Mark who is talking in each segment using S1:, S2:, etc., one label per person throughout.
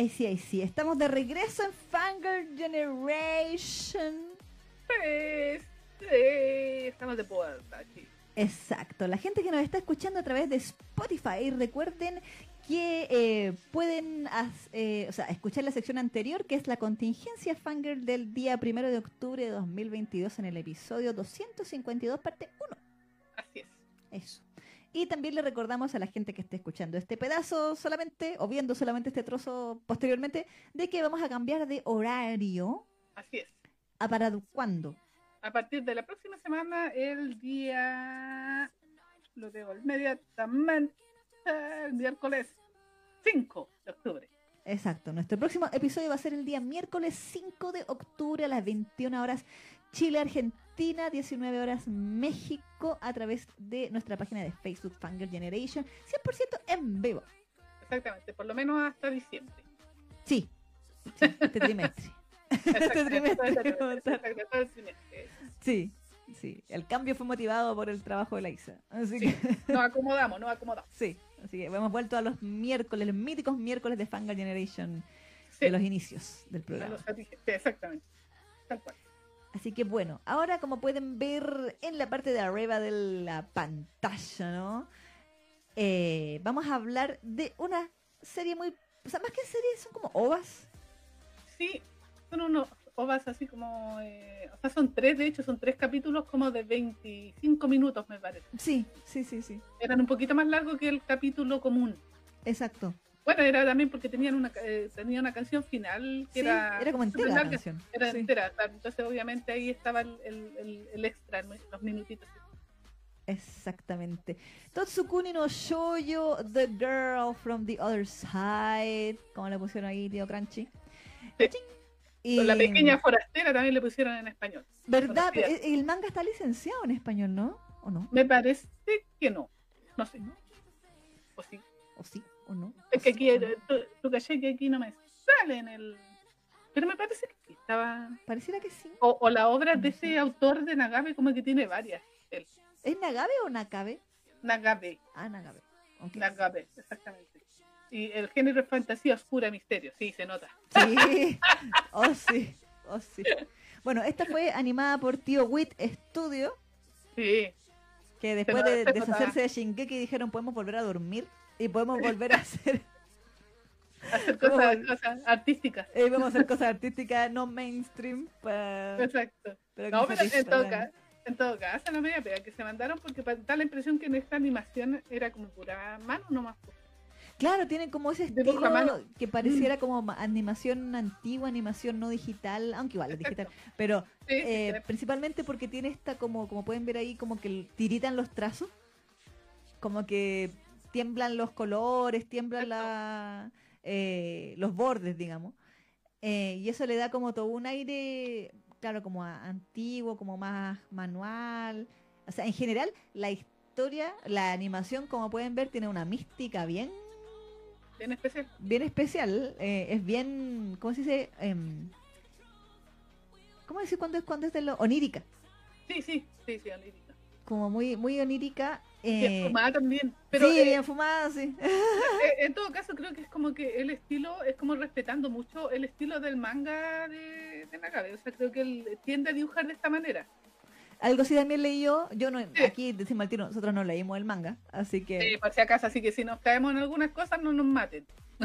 S1: Ahí sí, ahí sí. Estamos de regreso en Fangirl Generation.
S2: Pues, sí, estamos de vuelta aquí.
S1: Exacto. La gente que nos está escuchando a través de Spotify, recuerden que eh, pueden eh, o sea, escuchar la sección anterior, que es la contingencia Fangirl del día primero de octubre de 2022 en el episodio 252, parte 1.
S2: Así es.
S1: Eso. Y también le recordamos a la gente que esté escuchando este pedazo solamente, o viendo solamente este trozo posteriormente, de que vamos a cambiar de horario.
S2: Así es.
S1: ¿A para cuándo?
S2: A partir de la próxima semana, el día. Lo digo inmediatamente. El miércoles 5 de octubre.
S1: Exacto. Nuestro próximo episodio va a ser el día miércoles 5 de octubre a las 21 horas Chile, Argentina, 19 horas México, a través de nuestra página de Facebook Fangirl Generation, 100% en vivo.
S2: Exactamente, por lo menos hasta diciembre.
S1: Sí, sí, este trimestre. este trimestre. Sí, sí. El cambio fue motivado por el trabajo de la Isa. Así
S2: Sí.
S1: que,
S2: Nos acomodamos, nos acomodamos.
S1: sí. Así que hemos vuelto a los miércoles, los míticos miércoles de Fangirl Generation
S2: Sí,
S1: de los inicios del programa.
S2: exactamente. Tal cual.
S1: Así que bueno, ahora como pueden ver en la parte de arriba de la pantalla, ¿no? Eh, vamos a hablar de una serie muy... O sea, más que serie, son como ovas.
S2: Sí, son unos ovas así como. eh, o sea, son tres, de hecho, son tres capítulos como de 25 minutos, me parece.
S1: Sí, sí, sí, sí.
S2: Eran un poquito más largos que el capítulo común.
S1: Exacto.
S2: Bueno, era también porque tenían una, eh, tenía una canción final que
S1: Sí,
S2: era,
S1: era como entera la canción.
S2: Era
S1: Sí.
S2: entera, claro. entonces obviamente ahí estaba el, el, el- extra, los minutitos.
S1: Exactamente. Totsukuni no Shoujo, The Girl from the Other Side, como le pusieron ahí, tío Crunchy.
S2: Sí.
S1: Y,
S2: Con La pequeña forastera también le pusieron en español.
S1: ¿Verdad? El el manga está licenciado en español, ¿no? ¿O no?
S2: Me parece que no. No sé. O sí.
S1: ¿O sí? ¿O no?
S2: Es
S1: ¿O
S2: que aquí, tú, tú caché que aquí no me sale en el. Pero me parece que sí, estaba.
S1: Pareciera que sí.
S2: O, o la obra de ese autor de Nagabe, como que tiene varias. él.
S1: ¿Es Nagabe o Nakabe?
S2: Nagabe.
S1: Ah, Nagabe.
S2: Nagabe, exactamente. Y el género es fantasía oscura, misterio. Sí, se nota.
S1: Sí. Oh, sí. Oh, sí. Bueno, esta fue animada por Tío Wit Studio,
S2: Sí.
S1: que después
S2: nota,
S1: de
S2: nota.
S1: deshacerse de Shingeki dijeron podemos volver a dormir y podemos volver a hacer
S2: Hacer cosas, cosas artísticas.
S1: eh, vamos a hacer cosas artísticas no mainstream para
S2: Exacto. No, pero en todo, caso, en todo caso, la media pega que se mandaron porque da la impresión que en esta animación era como pura mano nomás.
S1: Claro, tienen como ese estilo.
S2: Mm.
S1: que pareciera como ma- animación antigua, animación no digital, aunque igual es digital, pero
S2: Sí,
S1: eh,
S2: sí.
S1: principalmente porque tiene esta como como pueden ver ahí como que tiritan los trazos como que tiemblan los colores tiemblan la, eh, los bordes digamos Eh, y eso le da como todo un aire claro como a- antiguo como más manual o sea en general la historia la animación como pueden ver tiene una mística bien
S2: En especial.
S1: bien especial, eh, es bien, ¿cómo se dice? Em, ¿Cómo decir cuando es cuando es de lo onírica?
S2: Sí, sí, sí, sí, onírica.
S1: Como muy muy onírica.
S2: Bien
S1: Eh,
S2: fumada también. Pero
S1: sí,
S2: eh,
S1: bien fumada, sí.
S2: eh, en todo caso, creo que es como que el estilo es como respetando mucho el estilo del manga de, de Nagabe. O sea, creo que él tiende a dibujar de esta manera.
S1: Algo sí también leí yo, yo no,
S2: Sí.
S1: aquí decimos al tiro, nosotros no leímos el manga, así que
S2: Eh, por si acaso, así que si nos caemos en algunas cosas, no nos maten.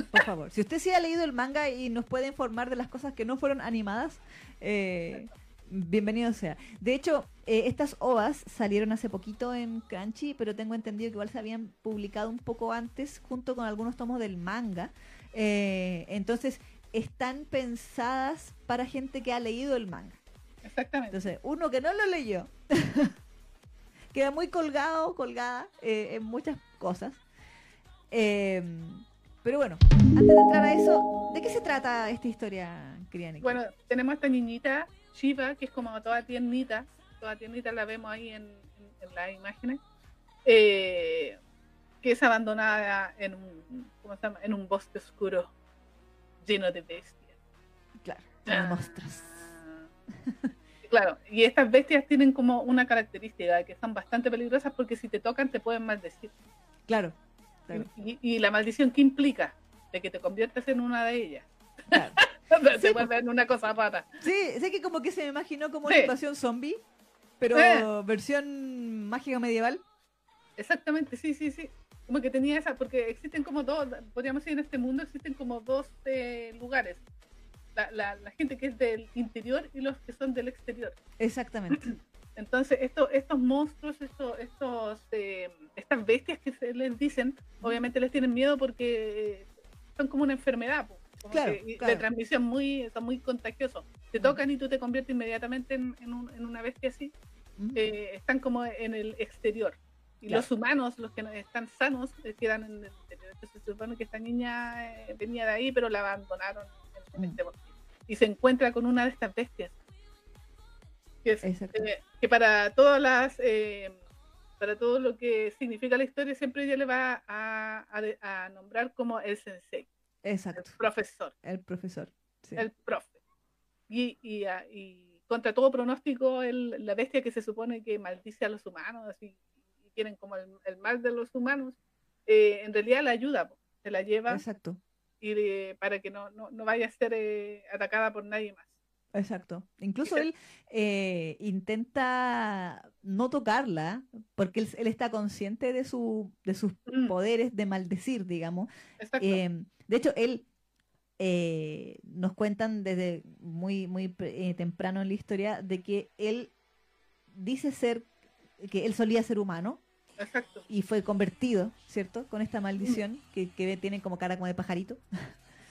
S1: por favor, si usted sí ha leído el manga y nos puede informar de las cosas que no fueron animadas, eh, bienvenido sea. De hecho, eh, estas ovas salieron hace poquito en Crunchy, pero tengo entendido que igual se habían publicado un poco antes junto con algunos tomos del manga. Eh, entonces, están pensadas para gente que ha leído el manga.
S2: Exactamente.
S1: Entonces, uno que no lo leyó queda muy colgado, colgada eh, en muchas cosas. Eh, pero bueno, antes de entrar a eso, ¿de qué se trata esta historia, Nicky?
S2: Bueno, tenemos a esta niñita, Shiva, que es como toda tiernita. Toda tiernita la vemos ahí en, en- en las imágenes. eh, que es abandonada en un, ¿cómo se llama? En un bosque oscuro lleno de bestias.
S1: claro,
S2: Ah.
S1: de monstruos.
S2: Claro, y estas bestias tienen como una característica que son bastante peligrosas porque si te tocan te pueden maldecir.
S1: Claro, claro.
S2: Y, y la maldición, ¿qué implica? de que te conviertes en una de ellas.
S1: Claro.
S2: te
S1: Sí,
S2: vuelves en una cosa rara.
S1: Sí, sé que como que se me imaginó como una situación zombie, pero
S2: Eh.
S1: versión mágica medieval.
S2: Exactamente, sí, sí, sí. Como que tenía esa, porque existen como dos, podríamos decir en este mundo existen como dos eh, lugares. La, la, la gente que es del interior y los que son del exterior.
S1: Exactamente.
S2: Entonces, esto, estos monstruos, estos, estos, eh, estas bestias que se les dicen, obviamente les tienen miedo porque eh, son como una enfermedad, po, como
S1: Claro,
S2: que-
S1: claro.
S2: de transmisión muy, son muy contagiosos. Te
S1: Mm.
S2: tocan y tú te conviertes inmediatamente en, en un- en una bestia así.
S1: Ujú.
S2: Eh, están como en el exterior. Y
S1: Claro.
S2: los humanos, los que están sanos, eh, quedan en el interior. Entonces se supone que esta niña eh, venía de ahí, pero la abandonaron en, en
S1: Mm.
S2: este bosque. Y se encuentra con una de estas bestias. Que, es, eh, que para todas las eh, para todo lo que significa la historia, siempre ella le va a, a a nombrar como el sensei, el
S1: Exacto.
S2: profesor
S1: El profesor. sí.
S2: el profe. Y, y, ah, y contra todo pronóstico, el- la bestia que se supone que maldice a los humanos y, y tienen como el, el mal de los humanos, eh, en realidad la ayuda, po. se la lleva
S1: Exacto.
S2: y de- para que no, no, no vaya a ser eh, atacada por nadie más.
S1: Exacto. Incluso él eh, intenta no tocarla porque él, él está consciente de, su, de sus
S2: Mm,
S1: poderes de maldecir, digamos.
S2: exacto.
S1: Eh, de hecho, él eh, nos cuentan desde muy, muy eh, temprano en la historia de que él dice ser, que él solía ser humano
S2: exacto.
S1: y fue convertido, ¿cierto? Con esta maldición que, que tiene como cara como de pajarito.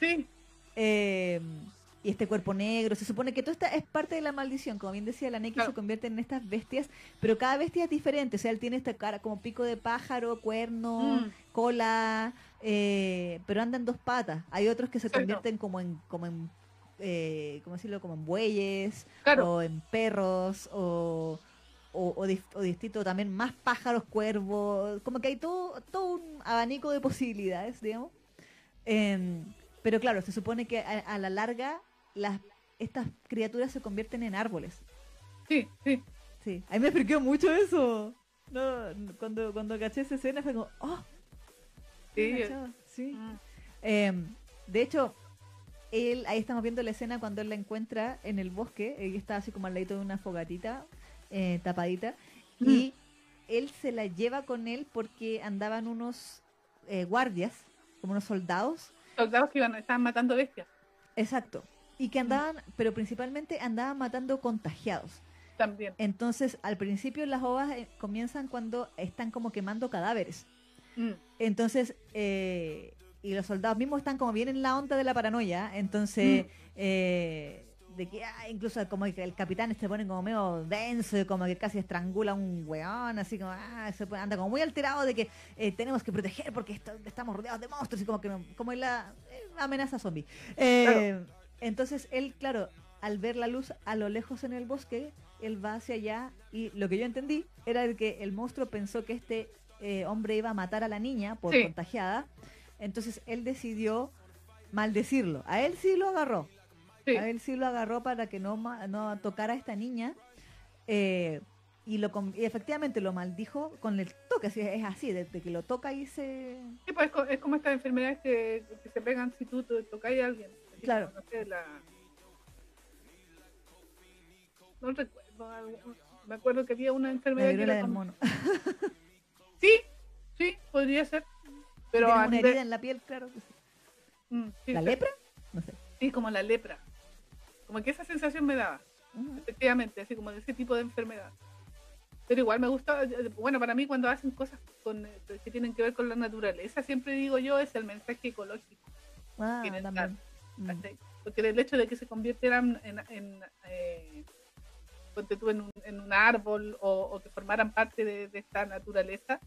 S2: Sí,
S1: Eh, y este cuerpo negro, se supone que todo esta es parte de la maldición, como bien decía la Neki,
S2: Claro.
S1: se convierte en estas bestias, pero cada bestia es diferente, o sea, él tiene esta cara como pico de pájaro, cuerno,
S2: mm,
S1: cola, eh, pero anda en dos patas. Hay otros que se convierten como en, como en, eh, ¿cómo decirlo? Como en bueyes,
S2: claro.
S1: o en perros, o, o, o, o distinto también más pájaros, cuervos, como que hay todo, todo un abanico de posibilidades, digamos. Em, pero claro, se supone que a, a la larga las estas criaturas se convierten en árboles.
S2: Sí, sí.
S1: Sí, a mí me expliquó mucho eso. No, cuando, cuando caché esa escena fue como, oh,
S2: sí,
S1: cachaba, sí.
S2: mm,
S1: Em, de hecho, él, ahí estamos viendo la escena cuando él la encuentra en el bosque, ella está así como al ladito de una fogatita, eh, tapadita,
S2: Mm.
S1: y él se la lleva con él porque andaban unos eh, guardias, como unos soldados,
S2: Soldados que iban, estaban matando bestias
S1: exacto, y que andaban, pero principalmente andaban matando contagiados.
S2: también.
S1: Entonces, al principio las ovas eh, comienzan cuando están como quemando cadáveres.
S2: Mm,
S1: Entonces, eh, y los soldados mismos están como bien en la onda de la paranoia. Entonces, eh, de que ah, incluso como que el capitán se pone como medio denso, como que casi estrangula a un weón, así como, ah, se pone- anda como muy alterado de que eh, tenemos que proteger porque esto- estamos rodeados de monstruos y como que como en la eh, amenaza zombie. Eh, Entonces, él, claro, al ver la luz a lo lejos en el bosque, él va hacia allá y lo que yo entendí era de que el monstruo pensó que este eh, hombre iba a matar a la niña por
S2: Sí.
S1: contagiada. Entonces él decidió maldecirlo. A él sí lo agarró.
S2: sí.
S1: A él sí lo agarró para que no, no tocara a esta niña. eh, y, lo, y efectivamente lo maldijo con el toque. Así, es así, desde que lo toca y se...
S2: Sí, pues es, co- es como estas enfermedades que, que se pegan si tú tocas a alguien.
S1: Claro.
S2: No sé, la... No recuerdo. Me acuerdo que había una
S1: La
S2: enfermedad que
S1: viruela
S2: era
S1: del mono.
S2: Sí, sí, podría ser. Pero
S1: una herida en la piel, claro. que sí.
S2: Mm, sí,
S1: ¿La
S2: sí,
S1: lepra? No sé.
S2: Sí, como la lepra. Como que esa sensación me daba,
S1: Ujú.
S2: efectivamente, así como de ese tipo de enfermedad. Pero igual me gusta, bueno, para mí cuando hacen cosas con, eh, que tienen que ver con la naturaleza, siempre digo yo, es el mensaje ecológico.
S1: Ah. Mm.
S2: ¿Cachai? Porque el hecho de que se convirtieran en, en, eh, en, un, en un árbol o, o que formaran parte de, de esta naturaleza,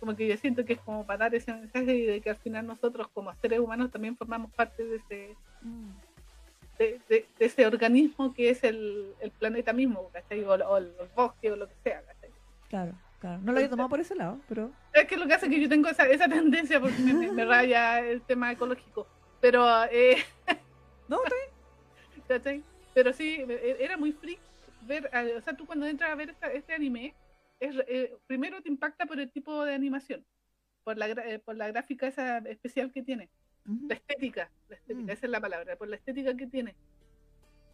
S2: como que yo siento que es como para dar ese mensaje de que al final nosotros como seres humanos también formamos parte de ese,
S1: Mm.
S2: de, de- de ese organismo que es el, el planeta mismo, ¿cachai? O, o el bosque o lo que sea, ¿cachai?
S1: Claro, claro. No lo había tomado por ese lado, pero...
S2: Es que lo que hace que yo tengo esa, esa tendencia porque me raya el tema ecológico. Pero, eh,
S1: No,
S2: ¿cachai? Pero sí, e- era muy freak ver, o sea, tú cuando entras a ver esta- este anime, es, eh, primero te impacta por el tipo de animación, por la, eh, por la gráfica esa especial que tiene. La estética, la estética,
S1: Mm.
S2: esa es la palabra, por la estética que tiene.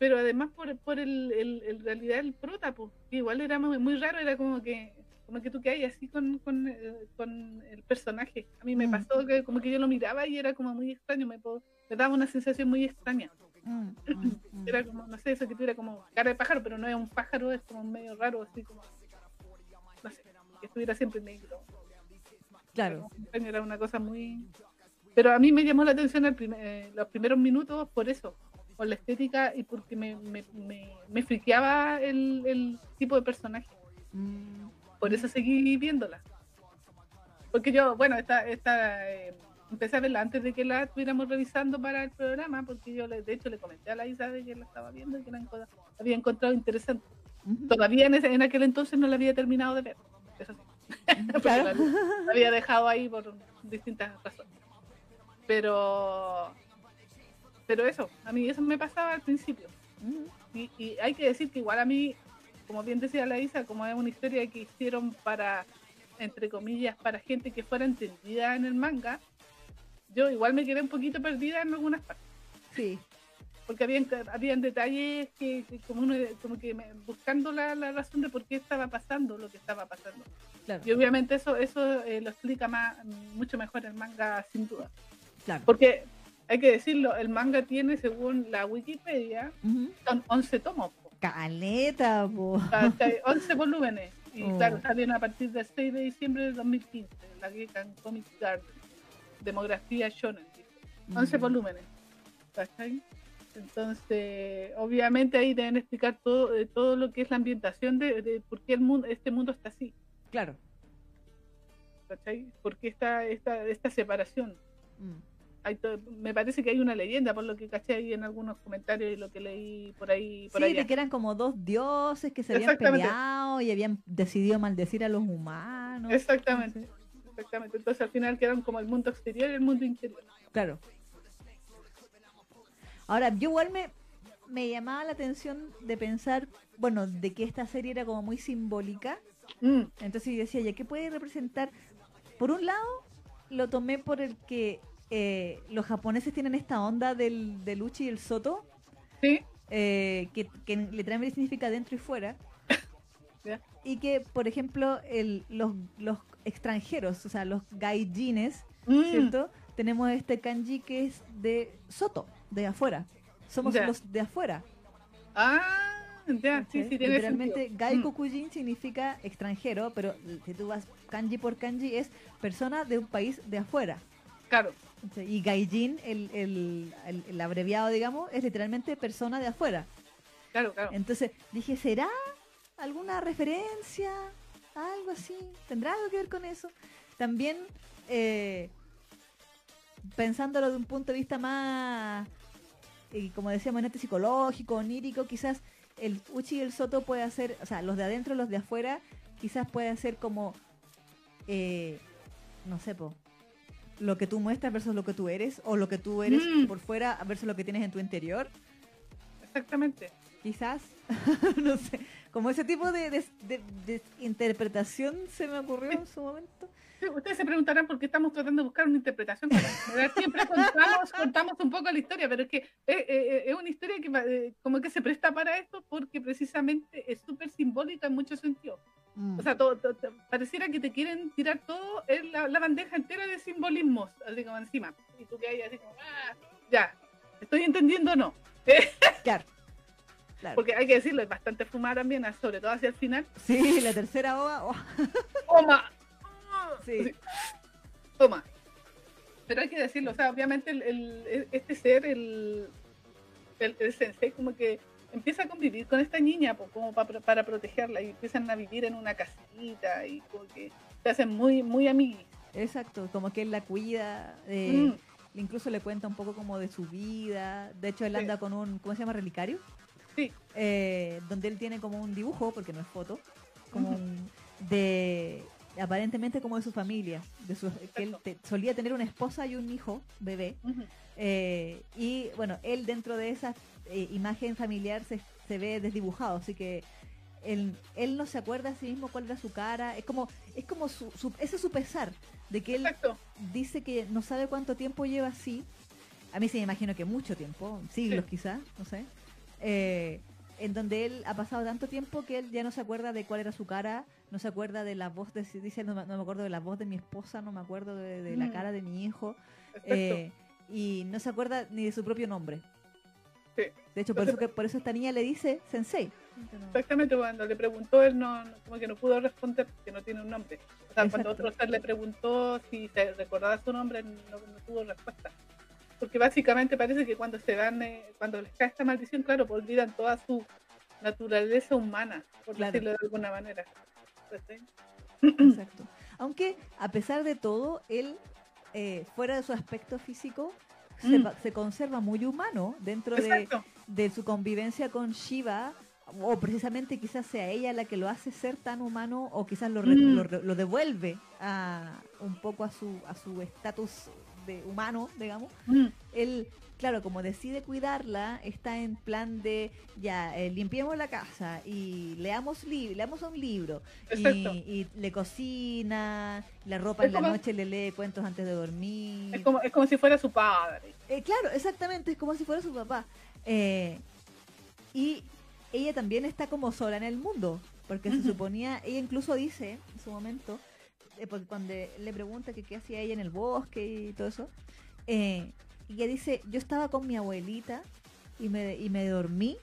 S2: Pero además por, por el, el, el- realidad el prota, pues, que igual era muy, muy raro, era como que como que tú que hay así con, con, eh, con el personaje. A mí me
S1: Mm.
S2: pasó que como que yo lo miraba y era como muy extraño, me, me daba una sensación muy extraña.
S1: Mm, mm.
S2: Era como, no sé, eso que tuviera como cara de pájaro, pero no es un pájaro, es como medio raro, así como, no sé, que estuviera siempre negro.
S1: Claro.
S2: Era Era una cosa muy... Pero a mí me llamó la atención el primer- eh, los primeros minutos por eso, por la estética y porque me, me, me, me friqueaba el, el tipo de personaje.
S1: Mm,
S2: Por eso seguí viéndola. Porque yo, bueno, esta, esta eh, empecé a verla antes de que la estuviéramos revisando para el programa, porque yo le, de hecho le comenté a la Isa de que la estaba viendo y que la había encontrado interesante. Todavía en, ese- en aquel entonces no la había terminado de ver. Eso sí.
S1: Claro.
S2: la, la había dejado ahí por distintas razones. Pero pero eso, a mí eso me pasaba al principio. Y, y hay que decir que igual a mí, como bien decía la Isa, como es una historia que hicieron para, entre comillas, para gente que fuera entendida en el manga, yo igual me quedé un poquito perdida en algunas partes.
S1: Sí.
S2: Porque habían, habían detalles que, que como uno, como que me- buscando la, la razón de por qué estaba pasando lo que estaba pasando.
S1: Claro.
S2: Y obviamente eso, eso eh, lo explica más, mucho mejor el manga, sin duda.
S1: claro.
S2: Porque hay que decirlo, el manga tiene, según la Wikipedia, son 11 tomos.
S1: Caleta, po.
S2: ¿cachai? 11 volúmenes. Y
S1: Oh.
S2: claro, salieron a partir del 6 de diciembre de 2015, la Gekan Comic Garden. Demografía Shonen. dice. 11
S1: Mm.
S2: volúmenes. ¿cachai? Entonces, obviamente ahí deben explicar todo, eh, todo lo que es la ambientación de, de por qué el mundo, este mundo está así.
S1: Claro.
S2: ¿cachai? ¿Por qué esta, esta, esta separación?
S1: Mm.
S2: Hay me parece que hay una leyenda, por lo que caché ahí en algunos comentarios y lo que leí por ahí. Por
S1: Sí,
S2: allá.
S1: de que eran como dos dioses que se habían peleado y habían decidido maldecir a los humanos.
S2: Exactamente. Exactamente. Entonces al final quedaron como el mundo exterior y el mundo interior.
S1: Claro. Ahora, yo igual me, me llamaba la atención de pensar, bueno, de que esta serie era como muy simbólica.
S2: Mm,
S1: Entonces yo decía, ¿ya qué puede representar? Por un lado, lo tomé por el que eh, los japoneses tienen esta onda del, del uchi y el soto,
S2: sí,
S1: eh, que, que literalmente significa dentro y fuera. Y que, por ejemplo, el, los, los extranjeros, o sea, los gaijines,
S2: Mm,
S1: ¿cierto? Tenemos este kanji que es de soto, de afuera. Somos los de afuera.
S2: Ah, ya, sí,
S1: ¿cachai?
S2: sí, tiene
S1: Literalmente,
S2: sentido.
S1: Gaiko
S2: Mm,
S1: significa extranjero, pero si tú vas kanji por kanji es persona de un país de afuera.
S2: Claro.
S1: Y Gaijin, el, el, el- el abreviado, digamos, es literalmente persona de afuera.
S2: claro, claro.
S1: Entonces dije, ¿será alguna referencia? Algo así. ¿Tendrá algo que ver con eso? También, eh, pensándolo de un punto de vista más, eh, como decíamos, en este psicológico, onírico, quizás el Uchi y el Soto puede hacer, o sea, los de adentro, los de afuera, quizás puede ser como, eh, no sé, po, lo que tú muestras versus lo que tú eres, o lo que tú eres
S2: Mm.
S1: por fuera versus lo que tienes en tu interior
S2: Exactamente.
S1: quizás, no sé, como ese tipo de, de- de- de interpretación se me ocurrió en su momento.
S2: Ustedes se preguntarán por qué estamos tratando de buscar una interpretación. Para siempre contamos, contamos un poco la historia, pero es que eh, eh, es una historia que eh, como que se presta para esto porque precisamente es súper simbólica en muchos sentidos.
S1: Mm,
S2: O sea, todo, todo- pareciera que te quieren tirar todo en la, la bandeja entera de simbolismos, así como encima. Y tú que hay así como, ah, ya, ¿estoy entendiendo o no?
S1: claro, claro.
S2: Porque hay que decirlo, es bastante fumada también, sobre todo hacia el final.
S1: Sí, la tercera ova, oh,
S2: ¡Toma!
S1: Sí.
S2: Toma. Pero hay que decirlo, o sea, obviamente el, el- este ser, el, el, el sensei, como que empieza a convivir con esta niña po, como pa- para protegerla y empiezan a vivir en una casita y como que se hacen muy, muy amiguis.
S1: exacto, como que él la cuida, eh,
S2: Mm,
S1: incluso le cuenta un poco como de su vida, de hecho él
S2: Sí.
S1: anda con un, ¿cómo se llama? Relicario,
S2: sí,
S1: eh, donde él tiene como un dibujo, porque no es foto, como un- de aparentemente como de su familia, de su, que él te- solía tener una esposa y un hijo, bebé, Eh, y bueno, él dentro de esa eh, imagen familiar se, se ve desdibujado, así que él, él no se acuerda a sí mismo cuál era su cara, es como, es como su, su- ese es su pesar, de que él dice que no sabe cuánto tiempo lleva así. A mí se me imagino que mucho tiempo, siglos
S2: Sí.
S1: quizás, no sé. Eh, en donde él ha pasado tanto tiempo que él ya no se acuerda de cuál era su cara, no se acuerda de la voz de, dice, no, me- no me acuerdo de la voz de mi esposa, no me acuerdo de, de la
S2: Mm.
S1: cara de mi hijo, eh, y no se acuerda ni de su propio nombre.
S2: Sí.
S1: De hecho, por eso, que, por eso esta niña le dice sensei.
S2: Exactamente, cuando le preguntó, él no, no- como que no pudo responder porque no tiene un nombre. O sea, cuando otro ser le preguntó si se recordaba su nombre, no, no tuvo respuesta. Porque básicamente parece que cuando se dan, eh, cuando les cae esta maldición, claro, pues olvidan toda su naturaleza humana, por
S1: Claro.
S2: decirlo de alguna manera.
S1: Exacto. Aunque, a pesar de todo, él, eh, fuera de su aspecto físico, se,
S2: Mm.
S1: se conserva muy humano dentro de, de su convivencia con Shiva, o precisamente quizás sea ella la que lo hace ser tan humano, o quizás lo, re-
S2: Mm.
S1: lo, lo devuelve a, un poco a su a su estatus de humano, digamos.
S2: Mm,
S1: Él, claro, como decide cuidarla, está en plan de, ya, eh, limpiemos la casa y leamos, li leamos un libro. Y, le cocina, la ropa
S2: Es
S1: en la
S2: como-
S1: noche le lee cuentos antes de dormir.
S2: Es como, es como si fuera su padre.
S1: Eh, claro, exactamente, es como si fuera su papá. Eh, y ella también está como sola en el mundo, porque se suponía, ella incluso dice en su momento, eh, porque cuando le pregunta que qué hacía ella en el bosque y todo eso, eh, y ella dice, yo estaba con mi abuelita y me, y me dormí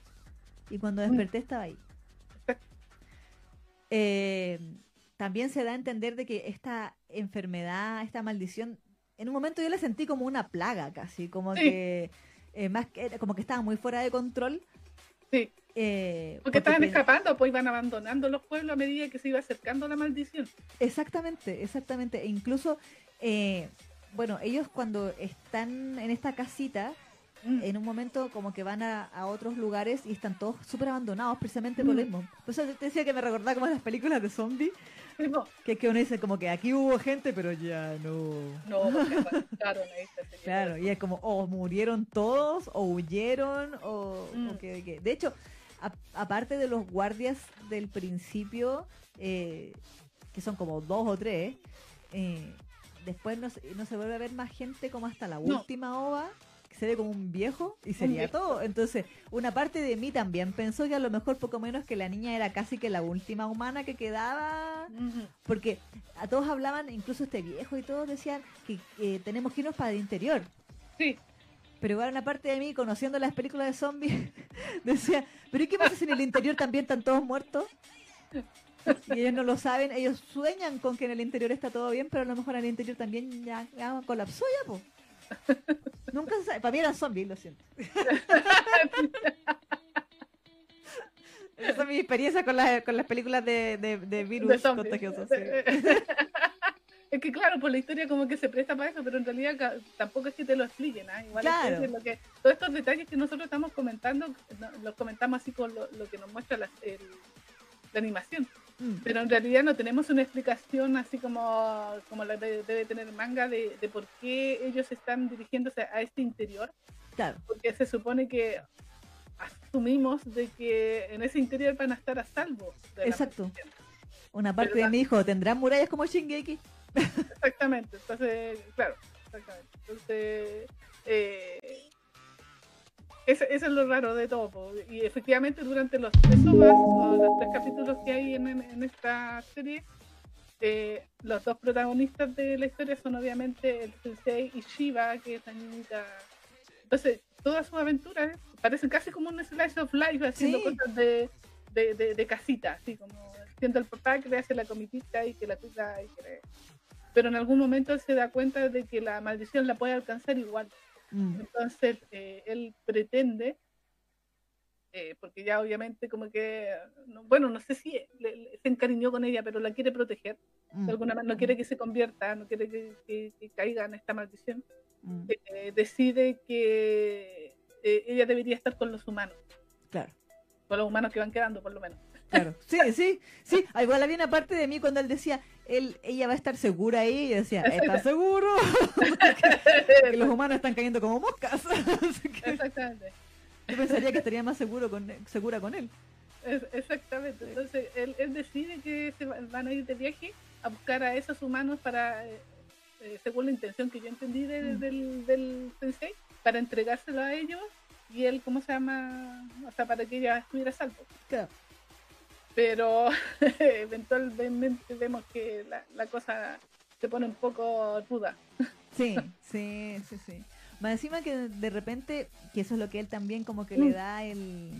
S1: y cuando
S2: Mm.
S1: desperté estaba ahí. Eh, también se da a entender de que esta enfermedad, esta maldición, en un momento yo la sentí como una plaga casi, como
S2: Sí.
S1: que eh, más que como que estaba muy fuera de control.
S2: Sí,
S1: eh,
S2: porque estaban escapando, pues iban abandonando los pueblos a medida que se iba acercando la maldición.
S1: Exactamente, exactamente. E incluso, eh, bueno, ellos cuando están en esta casita,
S2: Mm.
S1: en un momento como que van a, a otros lugares y están todos súper abandonados precisamente por lo
S2: Mm.
S1: mismo. Por eso te decía que me recordaba como las películas de zombies,
S2: Sí, no,
S1: que, que uno dice como que aquí hubo gente, pero ya no.
S2: no, porque ahí.
S1: Claro, y es como, o murieron todos, o huyeron, o,
S2: Mm.
S1: o que, que- De hecho, a- aparte de los guardias del principio, eh, que son como dos o tres, eh, después no se, no se vuelve a ver más gente como hasta la
S2: No.
S1: última ova, que se ve como un viejo, y sería
S2: viejo.
S1: todo. Entonces, una parte de mí también pensó que a lo mejor poco menos que la niña era casi que la última humana que quedaba porque a todos hablaban, incluso este viejo y todos decían que eh, tenemos que irnos para el interior.
S2: Sí,
S1: Pero igual una parte de mí, conociendo las películas de zombies, decía, ¿pero ¿y qué pasa si en el interior también están todos muertos? Y ellos no lo saben, ellos sueñan con que en el interior está todo bien, pero a lo mejor en el interior también ya, ya colapsó ya, po. Nunca se sabe. Para mí eran zombies, lo siento. Esa es mi experiencia con las, con las películas de, de, de virus
S2: de
S1: contagiosos. sí.
S2: Es que claro, por la historia como que se presta para eso, pero en realidad tampoco es que te lo expliquen, ¿ah? Igual es que
S1: Claro.
S2: lo que, todos estos detalles que nosotros estamos comentando, los comentamos así con lo, lo que nos muestra la, el- la animación.
S1: Mm,
S2: Pero en realidad no tenemos una explicación así como, como la de- debe tener manga de, de por qué ellos están dirigiéndose a este interior,
S1: claro.
S2: porque se supone que asumimos de que en ese interior van a estar a salvo. de
S1: Exacto. Una parte de mi hijo tendrá murallas como Shingeki.
S2: Exactamente, entonces, claro, exactamente. Entonces, eh, eso, eso es lo raro de todo. po. Y efectivamente, durante los tres ovas, o los tres capítulos que hay en, esta serie, eh, los dos protagonistas de la historia son obviamente el Sensei y Shiva, que es la niñita. Entonces, todas sus aventuras parecen casi como un slice of life, haciendo
S1: Sí.
S2: cosas de, de, de- de casita, así como siendo el papá que le hace la comidita y que la cuida y que le- pero en algún momento él se da cuenta de que la maldición la puede alcanzar igual.
S1: Mm,
S2: Entonces eh, él pretende, eh, porque ya obviamente como que, no- bueno, no sé si le- le- se encariñó con ella, pero la quiere proteger.
S1: mm,
S2: De alguna manera no quiere que se convierta, no quiere que, que- que caiga en esta maldición.
S1: mm,
S2: Eh, decide que ella debería estar con los humanos,
S1: claro,
S2: con los humanos que van quedando por lo menos.
S1: Claro. Sí, sí, sí. Ah, Igual había una parte de mí cuando él decía, él, ella va a estar segura ahí, y decía, ¿estás seguro? que los humanos están cayendo como moscas. Que
S2: Exactamente.
S1: yo pensaría que estaría más seguro con, segura con él.
S2: exactamente. Entonces él, él, decide que se van a ir de viaje a buscar a esos humanos para, eh, eh, según la intención que yo entendí mm. del, del sensei, para entregárselo a ellos y él, ¿cómo se llama? O sea, para que ella estuviera salvo. Pero eventualmente vemos que la, la cosa se pone un poco ruda.
S1: Sí, sí, sí, sí. Más encima que de repente, que eso es lo que él también como que le mm. da el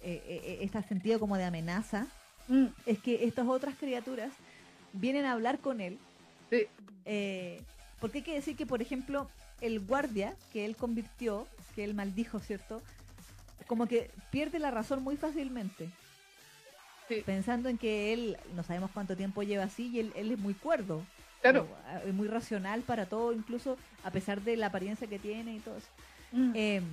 S1: eh, eh, eh, este sentido como de amenaza, mm. es que estas otras criaturas vienen a hablar con él.
S2: Sí.
S1: porque hay que decir que, por ejemplo, el guardia que él convirtió, que él maldijo, ¿cierto? Como que pierde la razón muy fácilmente. Pensando en que él, no sabemos cuánto tiempo lleva así, y él, él es muy cuerdo.
S2: Claro.
S1: Es muy racional para todo, incluso a pesar de la apariencia que tiene y todo eso.
S2: Mm.
S1: Em,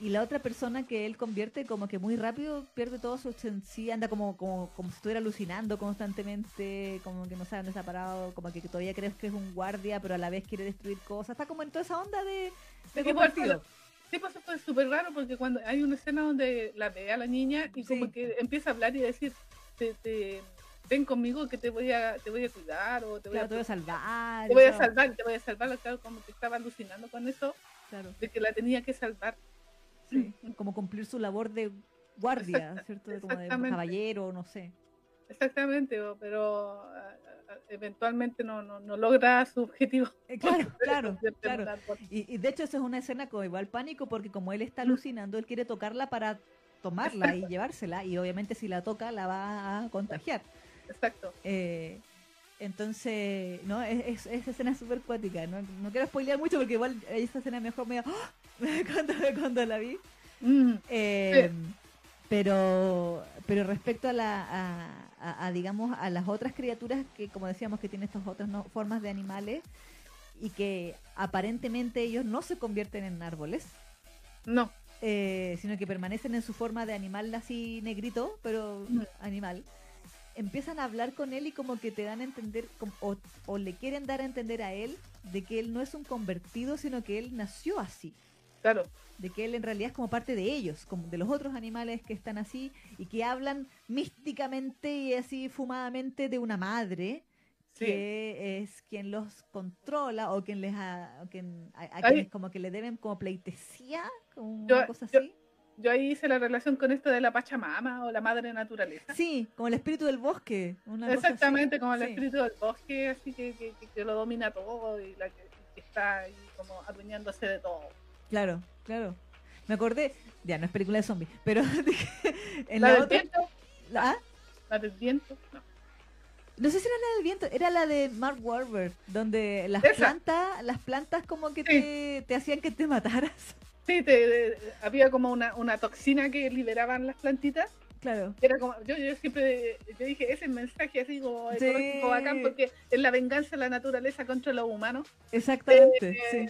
S1: y la otra persona que él convierte como que muy rápido pierde todo su sí anda como, como, como si estuviera alucinando constantemente, como que no sabe dónde está parado, como que todavía crees que es un guardia, pero a la vez quiere destruir cosas. Está como en toda esa onda de, de
S2: compartido. Sí, pues es súper raro porque cuando hay una escena donde la ve a la niña y como que empieza a hablar y decir, te, ven conmigo que te voy a te voy a cuidar o te voy,
S1: a, salvar.
S2: Te voy a salvar, te voy a salvar, claro, como que estaba alucinando con eso,
S1: claro.
S2: de que la tenía que salvar.
S1: Sí, como cumplir su labor de guardia, ¿cierto? Como de caballero, no sé.
S2: Exactamente, pero eventualmente no, no, no, logra su objetivo.
S1: Eh, claro, claro, claro. Y, y, de hecho eso es una escena como igual pánico porque como él está alucinando, él quiere tocarla para tomarla y llevársela y obviamente si la toca la va a contagiar.
S2: Exacto.
S1: Eh, entonces, no, es, esa escena es súper cuática. No, no quiero spoilear mucho porque igual esta escena mejor me cuando, cuando la vi.
S2: Mm,
S1: eh, pero, pero respecto a la, a, digamos, a las otras criaturas que, como decíamos, que tienen estas otras formas de animales y que aparentemente ellos no se convierten en árboles.
S2: No.
S1: Eh, sino que permanecen en su forma de animal así negrito, pero animal empiezan a hablar con él y como que te dan a entender o, le quieren dar a entender a él de que él no es un convertido, sino que él nació así.
S2: Claro.
S1: De que él en realidad es como parte de ellos, como de los otros animales que están así y que hablan místicamente y así fumadamente de una madre que es quien los controla o quien les a, quien, quienes como que le deben como pleitesía, como una cosa así
S2: yo ahí hice la relación con esto de la Pachamama o la madre naturaleza.
S1: Sí, como el espíritu del bosque.
S2: Exactamente, como el espíritu del bosque, así que, que, lo domina todo y la que, está ahí como adueñándose de todo.
S1: Claro, claro. Me acordé, ya no es película de zombies, pero
S2: en la, del viento. ¿La? ¿La del viento? No.
S1: No sé si era la del viento, era la de Mark Wahlberg, donde las plantas, las plantas como que te, te hacían que te mataras.
S2: Sí, te, había como una, una toxina que liberaban las plantitas.
S1: Claro.
S2: Era como, yo, yo siempre yo dije, ese mensaje así como bacán porque es la venganza de la naturaleza contra los humanos.
S1: Exactamente, eh, sí.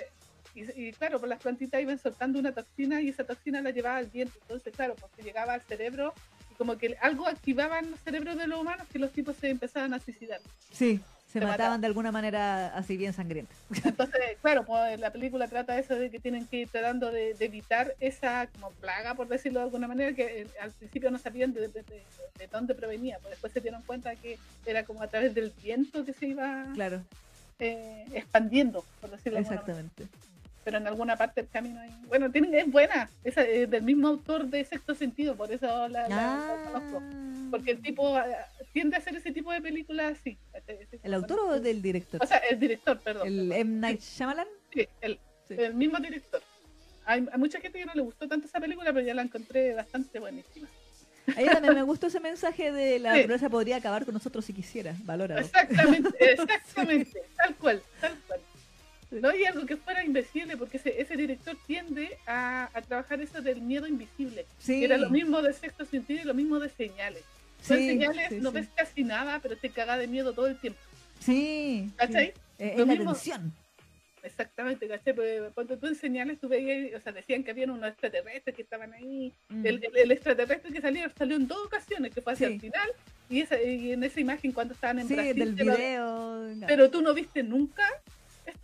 S2: Y, claro, pues las plantitas iban soltando una toxina y esa toxina la llevaba al viento. Entonces, claro, porque llegaba al cerebro y como que algo activaba en los cerebros de los humanos que los tipos se empezaban a suicidar.
S1: Sí, se, mataban, de alguna manera así bien sangrienta.
S2: Entonces, claro, pues la película trata eso de que tienen que ir tratando de, evitar esa como plaga, por decirlo de alguna manera, que eh, al principio no sabían de, dónde provenía, pues después se dieron cuenta que era como a través del viento que se iba
S1: claro.
S2: Eh, expandiendo, por decirlo
S1: de alguna manera.
S2: Pero en alguna parte del camino hay... Bueno, tiene, es buena, es, es, del mismo autor de Sexto Sentido, por eso la, conozco. Porque el tipo eh, tiende a hacer ese tipo de películas así.
S1: ¿El autor o del director?
S2: O sea, el director, perdón.
S1: ¿El M. Night Shyamalan?
S2: Sí, el, el mismo director. Hay, hay, mucha gente que no le gustó tanto esa película, pero ya la encontré bastante buenísima.
S1: A ella también me gustó ese mensaje de la naturaleza podría acabar con nosotros si quisiera, valóralo.
S2: Exactamente, exactamente, tal cual, tal cual. No hay algo que fuera invisible, porque ese, ese director tiende a, a, trabajar eso del miedo invisible.
S1: Sí.
S2: Era lo mismo de sexto sentido y lo mismo de señales. Sí, señales no ves casi nada, pero te caga de miedo todo el tiempo.
S1: Sí.
S2: ¿Cachai?
S1: Es la mismo... tensión.
S2: Exactamente, ¿cachai? Porque cuando tú en señales, tú veías, o sea, decían que había unos extraterrestres que estaban ahí. Mm. El, el, extraterrestre que salió salió en dos ocasiones, que fue hacia el final, y, esa, y en esa imagen cuando estaban en
S1: sí,
S2: Brasil.
S1: del video.
S2: Pero tú no viste nunca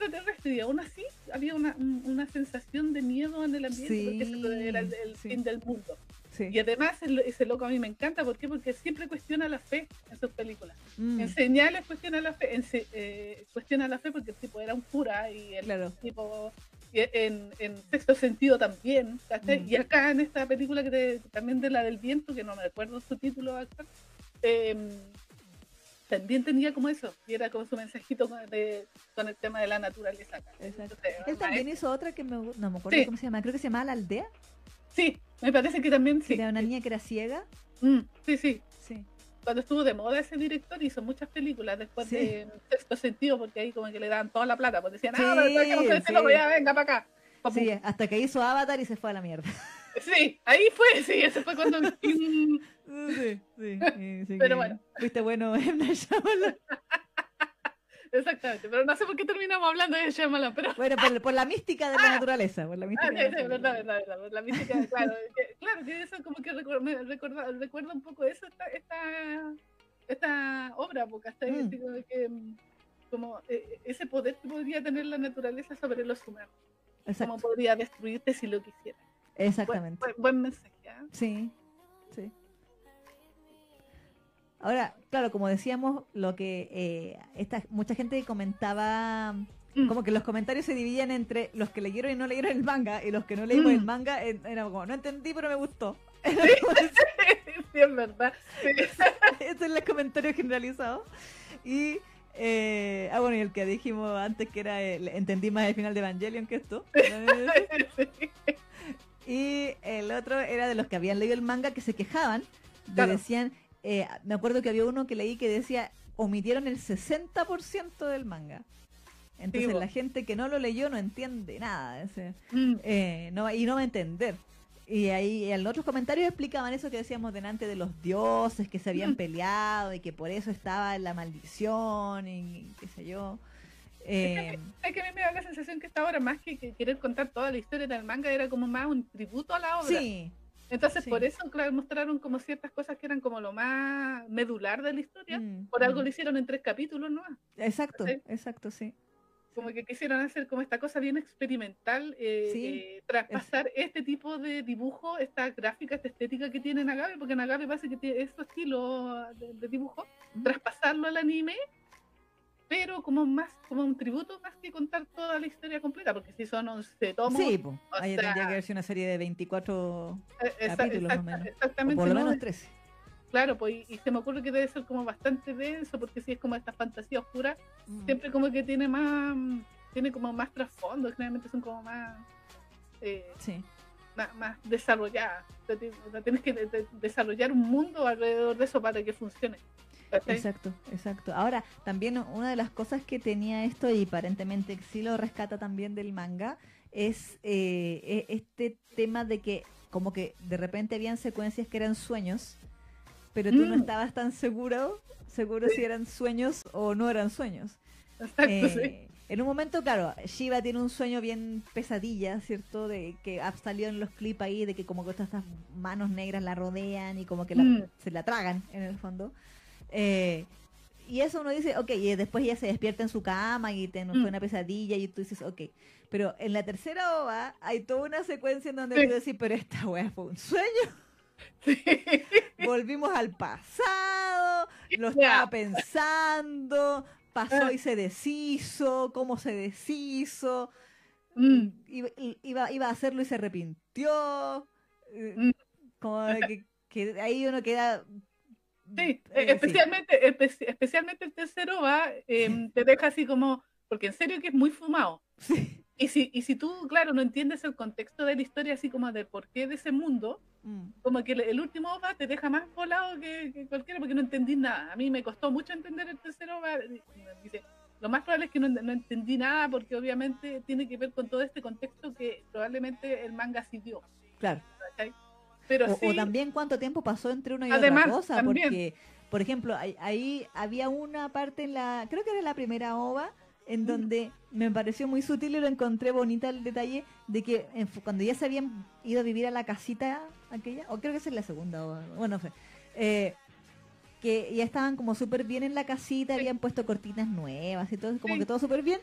S2: extraterrestre y aún así había una, una sensación de miedo en el ambiente porque eso era el, fin del mundo.
S1: Sí.
S2: Y además ese loco a mí me encanta, ¿por qué? Porque siempre cuestiona la fe en sus películas.
S1: Mm,
S2: En señales cuestiona la fe, en se- eh, cuestiona la fe porque el tipo era un cura y el
S1: Claro.
S2: tipo en, en sexto sentido también.
S1: Mm.
S2: Y acá en esta película que te- también de la del viento, que no me acuerdo su título em, también tenía como eso, y era como su mensajito con, de- con el tema de la naturaleza. acá.
S1: Exacto.
S2: Entonces,
S1: Él también hizo otra que me, no me acuerdo
S2: Sí.
S1: cómo se llama, creo que se llamaba La Aldea,
S2: Sí, me parece que también
S1: que
S2: sí.
S1: era una niña que era ciega.
S2: Mm, sí, sí.
S1: Sí.
S2: Cuando estuvo de moda ese director hizo muchas películas después
S1: Sí.
S2: de sexto sentido, porque ahí como que le daban toda la plata, pues decían,
S1: Sí,
S2: ah, pero loco,
S1: sí.
S2: ya venga para acá.
S1: Sí, hasta que hizo Avatar y se fue a la mierda.
S2: Sí, ahí fue, sí, ese fue cuando.
S1: Sí, sí. sí, sí
S2: Pero bueno.
S1: Fuiste bueno en la.
S2: Exactamente, pero no sé por qué terminamos hablando de Shyamalan, pero.
S1: Bueno, por, por la mística de la
S2: Ah.
S1: naturaleza. Por la
S2: Ah,
S1: mística
S2: sí,
S1: de la
S2: sí, verdad, verdad, verdad, La mística, claro, que, claro, que eso como que recuerda, recuerda, recuerda un poco eso, esta, esta, esta obra, porque hasta ahí,
S1: Mm.
S2: así como que, como eh, ese poder que podría tener la naturaleza sobre los humanos,
S1: Exacto.
S2: podría destruirte si lo quisiera.
S1: Exactamente.
S2: buen, buen mensaje, ¿ah?
S1: Sí, sí. Ahora, claro, como decíamos, lo que eh, esta, mucha gente comentaba,
S2: Mm.
S1: como que los comentarios se dividían entre los que leyeron y no leyeron el manga, y los que no leímos
S2: Mm.
S1: el manga, eh, era como, no entendí, pero me gustó.
S2: sí, es verdad. Sí.
S1: Ese es el comentario generalizado. Y, eh, ah, bueno, y el que dijimos antes que era, el, entendí más el final de Evangelion que esto.
S2: Sí.
S1: Y el otro era de los que habían leído el manga que se quejaban, de
S2: Claro.
S1: decían, eh, me acuerdo que había uno que leí que decía, omitieron el 60% del manga. Entonces la gente que no lo leyó no entiende nada, ese,
S2: Mm,
S1: eh, no, y no va a entender. Y ahí en otros comentarios explicaban eso que decíamos delante de los dioses que se habían
S2: Mm.
S1: peleado y que por eso estaba la maldición y, qué sé yo. Eh,
S2: Es que a mí me da la sensación que esta obra, más que, que querer contar toda la historia del manga, era como más un tributo a la obra.
S1: sí,
S2: Entonces,
S1: sí.
S2: por eso, claro, mostraron como ciertas cosas que eran como lo más medular de la historia.
S1: mm,
S2: Por algo
S1: mm.
S2: lo hicieron en tres capítulos, ¿no?
S1: Exacto,
S2: ¿cachai?
S1: exacto, sí.
S2: Como que quisieron hacer como esta cosa bien experimental, eh,
S1: Sí,
S2: eh, traspasar este tipo de dibujo, esta gráfica, esta estética que tiene Nagabe, porque Nagabe parece que tiene este estilo de, de dibujo,
S1: Ujú.
S2: traspasarlo al anime, pero como más como un tributo más que contar toda la historia completa, porque si son 11 tomos,
S1: Sí, pues. Ahí
S2: sea,
S1: tendría que verse una serie de 24,
S2: eh, esa-
S1: capítulos, más o
S2: exacta-
S1: menos. o
S2: exactamente,
S1: por lo
S2: ¿no?
S1: menos 13.
S2: Claro, pues y, y se me ocurre que debe ser como bastante denso, porque si es como esta fantasía oscura,
S1: Mm.
S2: siempre como que tiene más, tiene como más trasfondo, generalmente son como más, eh,
S1: Sí,
S2: más, más desarrolladas. O sea, ti- o sea, tienes que de- de- desarrollar un mundo alrededor de eso para que funcione.
S1: Exacto, exacto. Ahora, también una de las cosas que tenía esto, y aparentemente sí lo rescata también del manga, es eh, e- este tema de que como que de repente habían secuencias que eran sueños, pero tú no
S2: Mm.
S1: estabas tan seguro, seguro si eran sueños o no eran sueños.
S2: Exacto, sí.
S1: Eh, En un momento, claro, Shiva tiene un sueño bien pesadilla, ¿cierto? De que ha salido en los clips ahí, de que como que estas manos negras la rodean y como que la-
S2: Mm.
S1: se la tragan en el fondo. Eh, y eso uno dice, ok, y después ella se despierta en su cama y te, fue
S2: Mm.
S1: una pesadilla y tú dices, ok. Pero en la tercera ova hay toda una secuencia en donde
S2: Sí.
S1: tú decís, pero esta weá fue un sueño.
S2: Sí.
S1: Volvimos al pasado, lo estaba pensando, pasó
S2: Ah.
S1: y se deshizo, cómo se deshizo,
S2: Mm.
S1: iba, iba, iba a hacerlo y se arrepintió.
S2: Mm.
S1: Como que ahí uno queda...
S2: Sí,
S1: eh,
S2: eh, especialmente, espe- especialmente el tercero va, eh, te deja así como, porque en serio que es muy fumado.
S1: sí.
S2: Y si, y si tú, claro, no entiendes el contexto de la historia, así como del porqué de ese mundo,
S1: Mm,
S2: como que el, el último OVA te deja más volado que, que cualquiera porque no entendí nada. A mí me costó mucho entender el tercero OVA. Dice, lo más probable es que no, no entendí nada porque obviamente tiene que ver con todo este contexto que probablemente el manga sí dio.
S1: claro. O,
S2: sí,
S1: o también cuánto tiempo pasó entre una y
S2: Además,
S1: otra cosa,
S2: también.
S1: porque, por ejemplo, ahí, ahí había una parte en la, creo que era la primera ova, en
S2: Mm.
S1: donde me pareció muy sutil y lo encontré bonita el detalle de que en cuando ya se habían ido a vivir a la casita aquella, o creo que esa es la segunda ova, bueno, no sé, eh, que ya estaban como súper bien en la casita,
S2: Sí.
S1: habían puesto cortinas nuevas y todo, como
S2: Sí.
S1: que todo súper bien.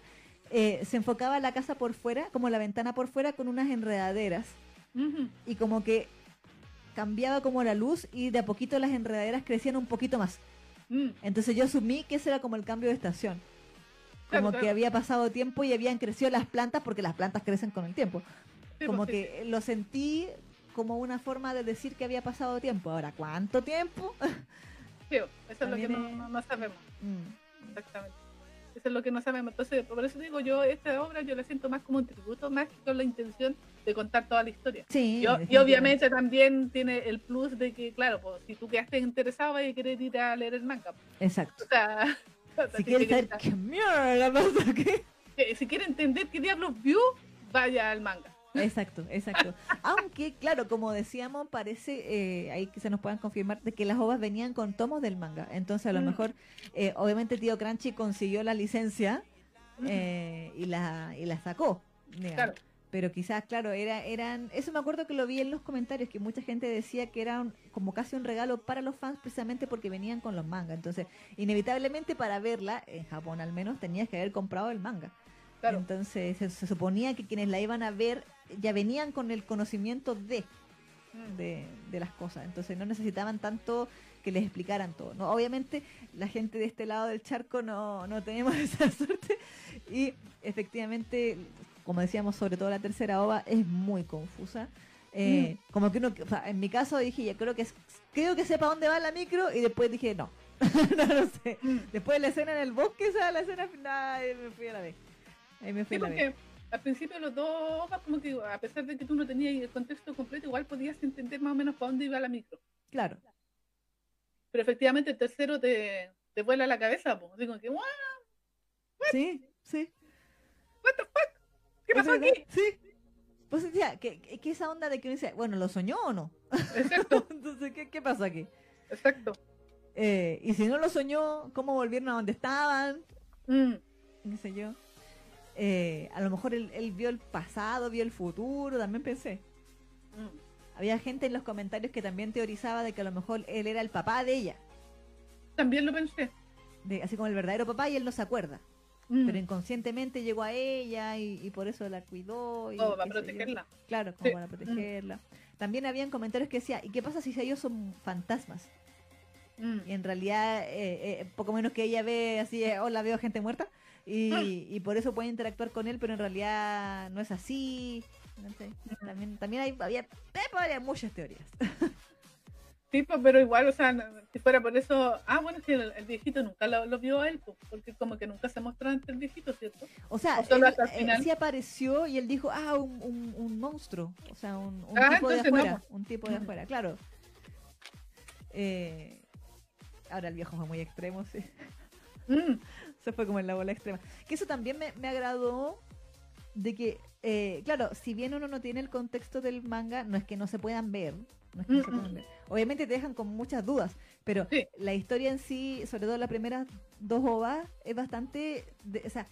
S1: eh, se enfocaba la casa por fuera, como la ventana por fuera, con unas enredaderas y como que cambiaba como la luz y de a poquito las enredaderas crecían un poquito más.
S2: Mm,
S1: Entonces yo asumí que ese era como el cambio de estación. Como
S2: claro.
S1: que había pasado tiempo y habían crecido las plantas porque las plantas crecen con el tiempo.
S2: sí,
S1: como
S2: pues, sí,
S1: que lo sentí como una forma de decir que había pasado tiempo. Ahora, ¿cuánto tiempo?
S2: sí, eso es lo que
S1: es-
S2: no sabemos.
S1: Mm,
S2: Exactamente. Eso es lo que no sabemos. Entonces, por eso digo yo, esta obra yo la siento más como un tributo, más que con la intención de contar toda la historia.
S1: Sí.
S2: Y, o- y obviamente también tiene el plus de que, claro, pues, si tú quedaste interesado y querer ir a leer el manga.
S1: Exacto.
S2: O sea, sea,
S1: Si quieres saber qué mierda aquí.
S2: que- si quiere entender qué diablos vio, vaya al manga.
S1: Exacto, exacto. Aunque, claro, como decíamos, parece, eh, ahí que se nos puedan confirmar, de que las ovas venían con tomos del manga. Entonces, a lo
S2: Mm.
S1: mejor, eh, obviamente, tío Crunchy consiguió la licencia eh, y, la, y la sacó. digamos.
S2: Claro.
S1: Pero quizás, claro, era, eran. Eso me acuerdo que lo vi en los comentarios, que mucha gente decía que era un- como casi un regalo para los fans, precisamente porque venían con los mangas. Entonces, inevitablemente, para verla, en Japón al menos, tenías que haber comprado el manga.
S2: Claro.
S1: Entonces se, se suponía que quienes la iban a ver ya venían con el conocimiento de,
S2: Mm.
S1: de, de las cosas. Entonces no necesitaban tanto que les explicaran todo. ¿no? Obviamente la gente de este lado del charco no, no tenemos esa suerte y efectivamente, como decíamos, sobre todo la tercera ova es muy confusa. Eh, Como que uno, o sea, en mi caso dije, ya creo que creo que sepa dónde va la micro y después dije, no, no lo sé.
S2: Mm.
S1: Después de la escena en el bosque, esa la escena final, me fui a la vez. Ahí me fui
S2: Sí, porque al principio los dos como que a pesar de que tú no tenías el contexto completo, igual podías entender más o menos para dónde iba la micro.
S1: Claro.
S2: Pero efectivamente el tercero te, te vuela la cabeza, pues. Digo que, "What
S1: Sí, sí.
S2: the fuck? ¿Qué
S1: Es
S2: pasó aquí?
S1: Sí. Pues decía, que, que- que esa onda de que uno dice, bueno, ¿lo soñó o no?
S2: Exacto,
S1: Entonces, ¿qué, qué pasó aquí?
S2: exacto.
S1: Eh, y si no lo soñó, ¿cómo volvieron a donde estaban?
S2: Mm,
S1: ¿Qué sé yo? Eh, a lo mejor él, él vio el pasado, vio el futuro, también pensé.
S2: mm.
S1: Había gente en los comentarios que también teorizaba de que a lo mejor él era el papá de ella.
S2: También lo pensé.
S1: De, así como el verdadero papá y él no se acuerda.
S2: Mm.
S1: Pero inconscientemente llegó a ella y, y por eso la cuidó. Y
S2: Todo para protegerla.
S1: Claro, como
S2: Sí.
S1: para protegerla. También habían comentarios que decía, ¿y qué pasa si ellos son fantasmas?
S2: Mm.
S1: Y en realidad, eh, eh, poco menos que ella ve así, eh, hola, veo gente muerta. Y, y por eso puede interactuar con él, pero en realidad no es así. No sé.
S2: Mm.
S1: También, también hay, había, eh, había muchas teorías.
S2: Sí, pues, pero igual, o sea, si fuera por eso. Ah, bueno, que el, el viejito nunca lo, lo vio a él, pues, porque como que nunca se mostró ante el viejito, ¿cierto?
S1: O sea,
S2: O solo
S1: él,
S2: hasta el
S1: eh, sí apareció y él dijo, ah, un, un, un monstruo. O sea, un, un
S2: Ah,
S1: tipo de
S2: no,
S1: afuera. Un tipo de
S2: Mm.
S1: afuera, claro. Eh, ahora el viejo fue muy extremo, sí.
S2: Mm,
S1: Se fue como en la bola extrema. Que eso también me, me agradó de que, eh, claro, si bien uno no tiene el contexto del manga, no es que no se puedan ver. No es que no se
S2: Mm, mm.
S1: puedan ver. Obviamente te dejan con muchas dudas, pero
S2: Sí.
S1: la historia en sí, sobre todo las primeras dos ovas, es bastante, de- o sea,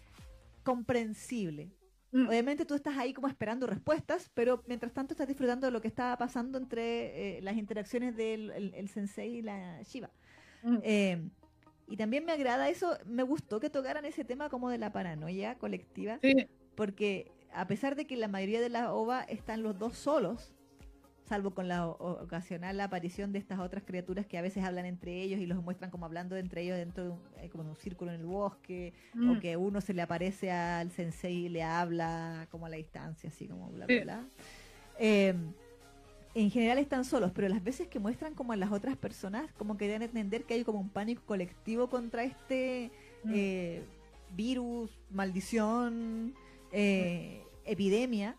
S1: comprensible.
S2: mm.
S1: Obviamente tú estás ahí como esperando respuestas, pero mientras tanto estás disfrutando de lo que estaba pasando entre eh, las interacciones del el, el sensei y la Shiva.
S2: Mm.
S1: Eh, y también me agrada eso, me gustó que tocaran ese tema como de la paranoia colectiva,
S2: Sí,
S1: porque a pesar de que la mayoría de las OVA están los dos solos, salvo con la ocasional aparición de estas otras criaturas que a veces hablan entre ellos y los muestran como hablando entre ellos dentro de un, eh, como un círculo en el bosque,
S2: mm,
S1: o que uno se le aparece al sensei y le habla como a la distancia, así como bla,
S2: Sí.
S1: bla, bla. Eh, en general están solos, pero las veces que muestran como a las otras personas, como que dan a entender que hay como un pánico colectivo contra este
S2: mm.
S1: eh, virus, maldición, eh, epidemia,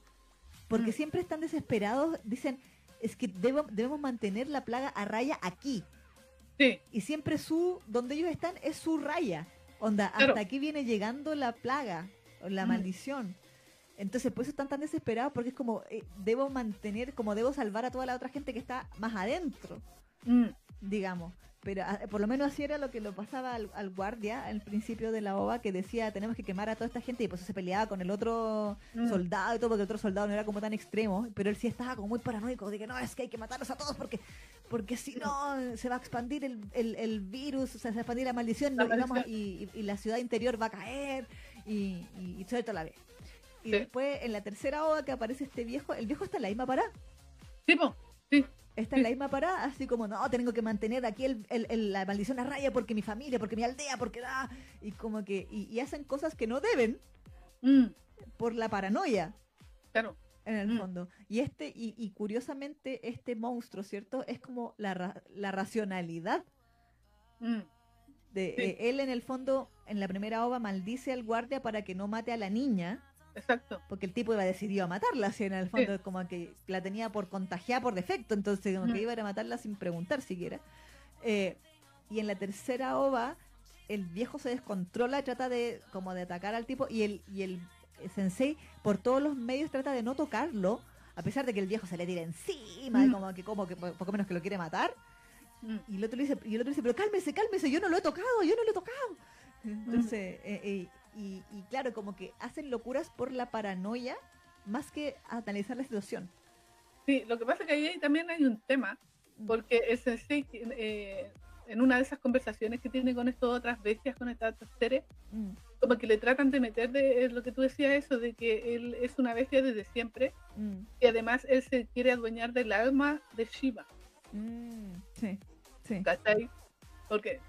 S1: porque
S2: Mm.
S1: siempre están desesperados, dicen, es que debo- debemos mantener la plaga a raya aquí,
S2: sí,
S1: y siempre su, donde ellos están es su raya. Onda,
S2: Claro.
S1: hasta aquí viene llegando la plaga, la
S2: Mm.
S1: maldición. Entonces, por eso están tan desesperados, porque es como, eh, debo mantener, como debo salvar a toda la otra gente que está más adentro,
S2: mm,
S1: digamos. Pero ah, por lo menos así era lo que lo pasaba al, al guardia al principio de la OVA, que decía, tenemos que quemar a toda esta gente, y pues se peleaba con el otro
S2: Mm.
S1: soldado y todo, porque el otro soldado no era como tan extremo, pero él sí estaba como muy paranoico, de que no, es que hay que matarlos a todos, porque porque si no se va a expandir el, el, el virus, o sea, se va a expandir la maldición,
S2: La
S1: y, vamos a-
S2: maldición.
S1: y, y- y la ciudad interior va a caer, y, y, y suelta la vez. Y
S2: Sí.
S1: después, en la tercera OVA que aparece este viejo, el viejo está en la misma parada.
S2: sí, po, Sí.
S1: Está en la misma parada, así como, no, tengo que mantener aquí el, el- el- la maldición a raya porque mi familia, porque mi aldea, porque da. Y como que, y, y hacen cosas que no deben
S2: Mm,
S1: por la paranoia,
S2: claro.
S1: en el
S2: Mm.
S1: fondo. Y este, y, y curiosamente, este monstruo, ¿cierto? Es como la, ra- la racionalidad
S2: Mm,
S1: de
S2: Sí.
S1: eh, él en el fondo, en la primera ova, maldice al guardia para que no mate a la niña.
S2: Exacto.
S1: Porque el tipo iba decidido a matarla, así en el fondo, como que la tenía por contagiada por defecto, entonces como que iba a matarla sin preguntar siquiera. Eh, y en la tercera ova, el viejo se descontrola, trata de como de atacar al tipo, y el, y el sensei por todos los medios trata de no tocarlo, a pesar de que el viejo se le tira encima, y como que como que po- poco menos que lo quiere matar.
S2: Mm,
S1: Y el otro le dice, y el otro dice, pero cálmese, cálmese, yo no lo he tocado, yo no lo he tocado. Entonces, eh, eh, y, y claro, como que hacen locuras por la paranoia más que analizar la situación.
S2: Sí, lo que pasa es que ahí también hay un tema, porque el sensei, eh, en una de esas conversaciones que tiene con estas otras bestias, con estas otras seres,
S1: Mm,
S2: como que le tratan de meter de eh, lo que tú decías, eso de que él es una bestia desde siempre,
S1: mm,
S2: y además él se quiere adueñar del alma de Shiva,
S1: mm, sí, sí.
S2: ¿cachai? Porque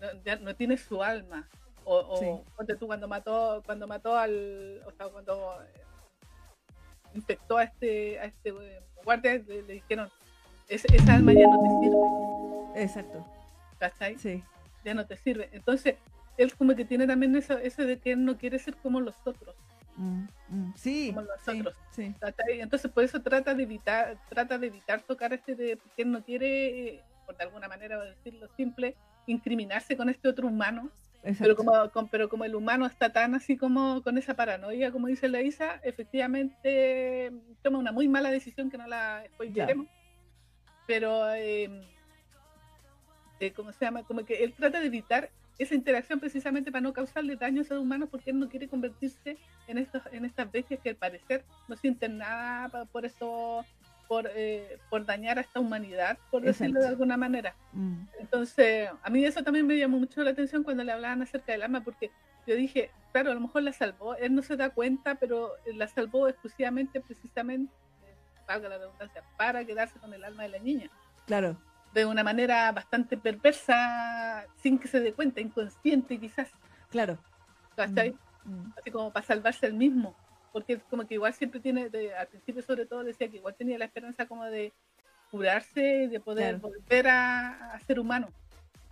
S2: no, ya no tiene su alma. O, o
S1: Sí.
S2: ponte tú cuando mató, cuando mató al, o sea, cuando eh, infectó a este, a este guardia, le, le dijeron, "Es- esa alma ya no te sirve,
S1: Exacto,
S2: ¿cachai?
S1: sí.
S2: Ya no te sirve. Entonces, él como que tiene también eso, eso de que él no quiere ser como los otros.
S1: Mm, mm, sí,
S2: Como los
S1: sí,
S2: otros.
S1: sí.
S2: Entonces por eso trata de evitar, trata de evitar tocar este de, porque él no quiere, eh, por de alguna manera decirlo simple, incriminarse con este otro humano. Pero como, con- pero como el humano está tan así como con esa paranoia, como dice la Isa, efectivamente mm, toma una muy mala decisión que no la spoileremos. Pero, eh, eh, ¿cómo se llama? Como que él trata de evitar esa interacción precisamente para no causarle daño a esos humanos porque él no quiere convertirse en estos en estas bestias que al parecer no sienten nada por eso por, eh, por dañar a esta humanidad por decirlo de alguna manera.
S1: Mm,
S2: entonces a mí eso también me llamó mucho la atención cuando le hablaban acerca del alma porque yo dije claro a lo mejor la salvó él no se da cuenta pero la salvó exclusivamente precisamente eh, valga la redundancia para quedarse con el alma de la niña.
S1: Claro,
S2: de una manera bastante perversa, sin que se dé cuenta, inconsciente quizás,
S1: claro.
S2: ¿cachai?
S1: Mm,
S2: Así como para salvarse el mismo, porque como que igual siempre tiene, de- al principio sobre todo decía que igual tenía la esperanza como de curarse y de poder
S1: Claro.
S2: volver a, a ser humano.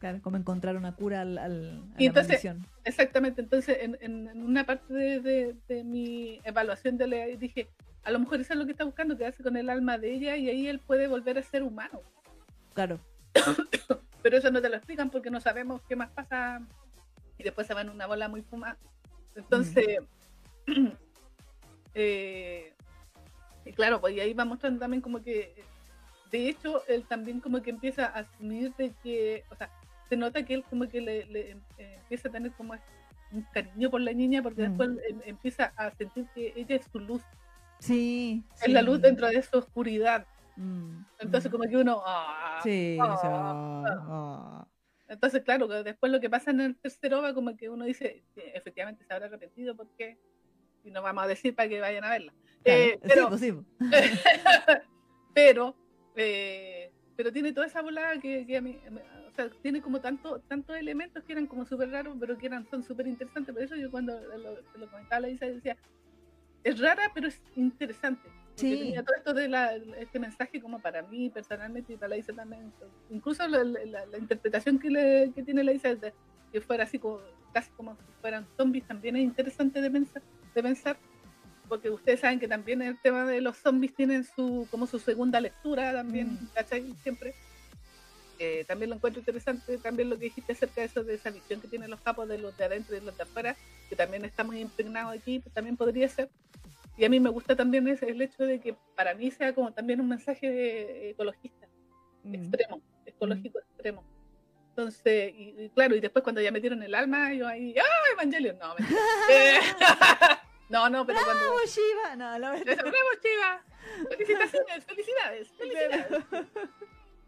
S1: claro, como encontrar una cura al, al- a
S2: Y
S1: la
S2: entonces-
S1: maldición.
S2: Exactamente, entonces en, en- en una parte de, de- de mi evaluación de la dije, a lo mejor eso es lo que está buscando, quedarse con el alma de ella y ahí él puede volver a ser humano.
S1: Claro,
S2: pero eso no te lo explican porque no sabemos qué más pasa y después se va en una bola muy fumada. Entonces, eh, y claro, pues y ahí va mostrando también como que, de hecho, él también como que empieza a asumir de que, o sea, se nota que él como que le, le, eh, empieza a tener como un cariño por la niña porque
S1: Mm.
S2: después em- empieza a sentir que ella es su luz,
S1: sí.
S2: es la luz dentro de su oscuridad.
S1: Mm,
S2: Entonces
S1: mm.
S2: como que uno... ah,
S1: Sí,
S2: ah, ah. Entonces, claro, después lo que pasa en el tercer OVA, como que uno dice, sí, efectivamente se habrá arrepentido porque, y no vamos a decir para que vayan a verla.
S1: Claro,
S2: Eh,
S1: sí,
S2: pero,
S1: pues sí, pues.
S2: pero, eh, pero tiene toda esa volada que, que a mí, o sea, tiene como tanto, tantos elementos que eran como súper raros, pero que eran, son súper interesantes. Por eso yo cuando lo, lo comentaba la Isa decía, es rara, pero es interesante.
S1: Sí.
S2: tenía todo esto de la, este mensaje como para mí personalmente y para la Isa también. Incluso la, la- la interpretación que, le, que tiene la Isa de que fuera así como, casi como si fueran zombies también es interesante de pensar, de pensar porque ustedes saben que también el tema de los zombies tienen su como su segunda lectura también,
S1: Mm.
S2: ¿cachai? Siempre. Eh, también lo encuentro interesante, también lo que dijiste acerca de eso, de esa visión que tienen los capos de los de adentro y de los de afuera, que también está muy impregnado aquí, pues también podría ser. Y a mí me gusta también ese, el hecho de que para mí sea como también un mensaje eh, ecologista,
S1: Mm.
S2: extremo, ecológico extremo. Entonces, y, y claro, y después cuando ya metieron el alma, yo ahí, ¡ah, Evangelion! No, mentira. Eh, no, no, pero cuando...
S1: ¡Bravo, Shiva! No, la verdad.
S2: Eso, ¡Bravo, Chiva! ¡Felicitaciones! ¡Felicidades! ¡Felicidades!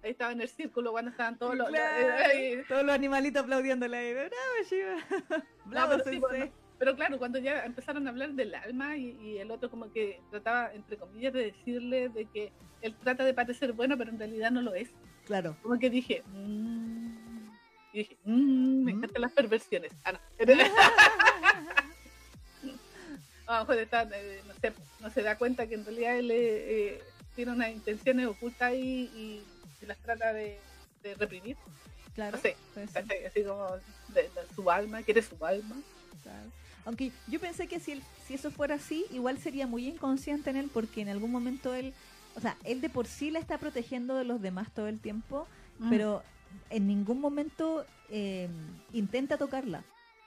S2: Ahí estaba en el círculo cuando estaban todos los...
S1: Claro,
S2: eh,
S1: Todos los animalitos aplaudiéndole ahí. ¡Bravo, Shiva! ¡Bravo,
S2: pero sí! Pero claro, cuando ya empezaron a hablar del alma y, el otro como que trataba, entre comillas, de decirle de que él trata de parecer bueno, pero en realidad no lo es.
S1: Claro.
S2: Como que dije, mmm, y dije, mmm, me ¿Mm? encantan las perversiones. Ah, no. a lo mejor eh, no, sé, no se da cuenta que en realidad él eh, eh, tiene unas intenciones ocultas ahí y, las trata de, reprimir.
S1: Claro.
S2: No sé, así como de, su alma, quiere su alma.
S1: Claro. Aunque yo pensé que si, si eso fuera así, igual sería muy inconsciente en él porque en algún momento él, o sea, él de por sí la está protegiendo de los demás todo el tiempo, mm. pero en ningún momento eh, intenta tocarla.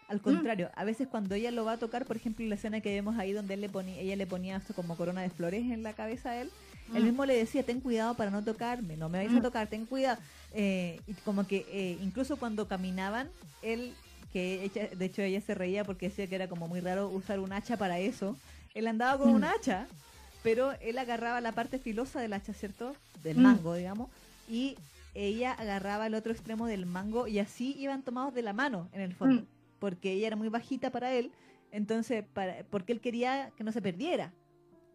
S1: Al mm. contrario, a veces cuando ella lo va a tocar, por ejemplo, la escena que vemos ahí donde él le ponía, ella le ponía esto como corona de flores en la cabeza a él, él mm. mismo le decía, ten cuidado para no tocarme, no me vais a tocar, ten cuidado. Eh, y como que eh, incluso cuando caminaban, él que de hecho ella se reía porque decía que era como muy raro usar un hacha para eso. Él andaba con un mm. hacha, pero él agarraba la parte filosa del hacha, ¿cierto? Del mm. mango, digamos, y ella agarraba el otro extremo del mango y así iban tomados de la mano, en el fondo, mm. porque ella era muy bajita para él, entonces, para, porque él quería que no se perdiera,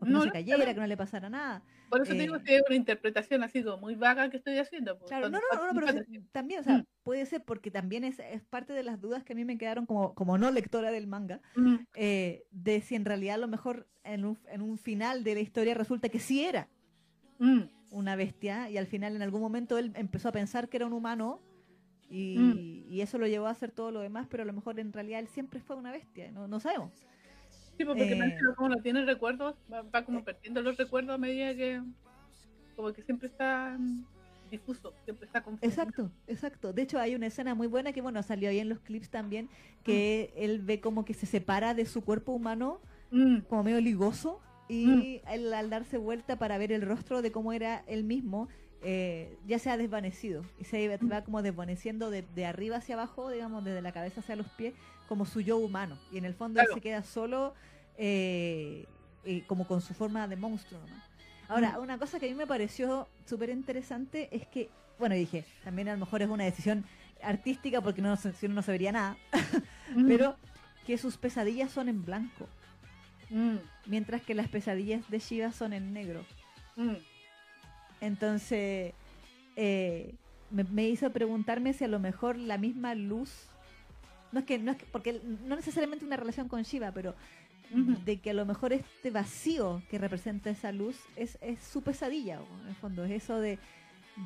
S1: que no, se cayera, que no le pasara nada.
S2: Por eso digo eh, que una interpretación así como muy vaga que estoy haciendo.
S1: Pues, claro, no, no, no, pero también, o sea, mm. puede ser porque también es, es, parte de las dudas que a mí me quedaron como, como no lectora del manga, mm. eh, de si en realidad a lo mejor en un, en un final de la historia resulta que sí era. Una bestia y al final en algún momento él empezó a pensar que era un humano y, y, eso lo llevó a hacer todo lo demás, pero a lo mejor en realidad él siempre fue una bestia, no, no sabemos.
S2: Sí, pues, porque eh, como no tiene recuerdos, va, como perdiendo los recuerdos a medida que como que siempre está difuso, siempre está confuso.
S1: Exacto, exacto. De hecho hay una escena muy buena que bueno salió ahí en los clips también, que mm. él ve como que se separa de su cuerpo humano, mm. como medio ligoso, y mm. él, al darse vuelta para ver el rostro de cómo era él mismo, eh, ya se ha desvanecido y se va como desvaneciendo de, de, arriba hacia abajo, digamos, desde la cabeza hacia los pies, como su yo humano. Y en el fondo él se queda solo, eh, eh, como con su forma de monstruo. Ahora, mm. una cosa que a mí me pareció súper interesante es que, bueno, dije, también a lo mejor es una decisión artística porque no, si uno no se vería nada, mm. pero que sus pesadillas son en blanco, mm. mientras que las pesadillas de Shiva son en negro. Entonces, eh, me, hizo preguntarme si a lo mejor la misma luz, no es que, no es que, porque no necesariamente una relación con Shiva, pero de que a lo mejor este vacío que representa esa luz es, es su pesadilla, en el fondo, es eso de,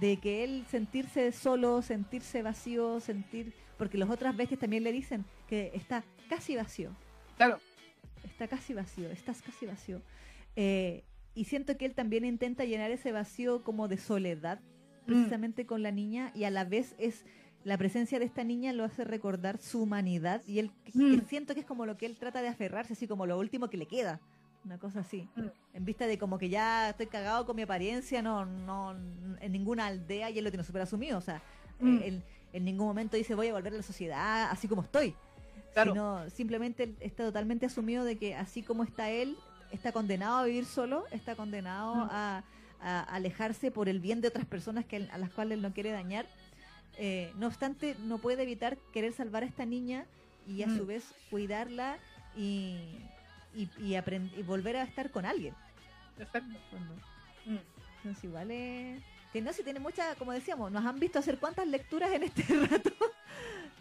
S1: de que él sentirse solo, sentirse vacío, sentir, porque las otras bestias también le dicen que está casi vacío.
S2: Claro.
S1: Está casi vacío, estás casi vacío. Eh, y siento que él también intenta llenar ese vacío como de soledad, mm. precisamente con la niña, y a la vez es la presencia de esta niña lo hace recordar su humanidad, y él mm. siento que es como lo que él trata de aferrarse, así como lo último que le queda. Una cosa así. Mm. En vista de como que ya estoy cagado con mi apariencia, no, no, en ninguna aldea y él lo tiene súper asumido. O sea, él, en ningún momento dice voy a volver a la sociedad así como estoy. Sino simplemente está totalmente asumido de que así como está él, está condenado a vivir solo, está condenado mm. a, alejarse por el bien de otras personas que, a las cuales él no quiere dañar. Eh, no obstante, no puede evitar querer salvar a esta niña y a su vez cuidarla y, y, y, volver a estar con alguien.
S2: Exacto.
S1: Mm. Entonces igual es... Que no, si tiene mucha, como decíamos, nos han visto hacer cuántas lecturas en este rato.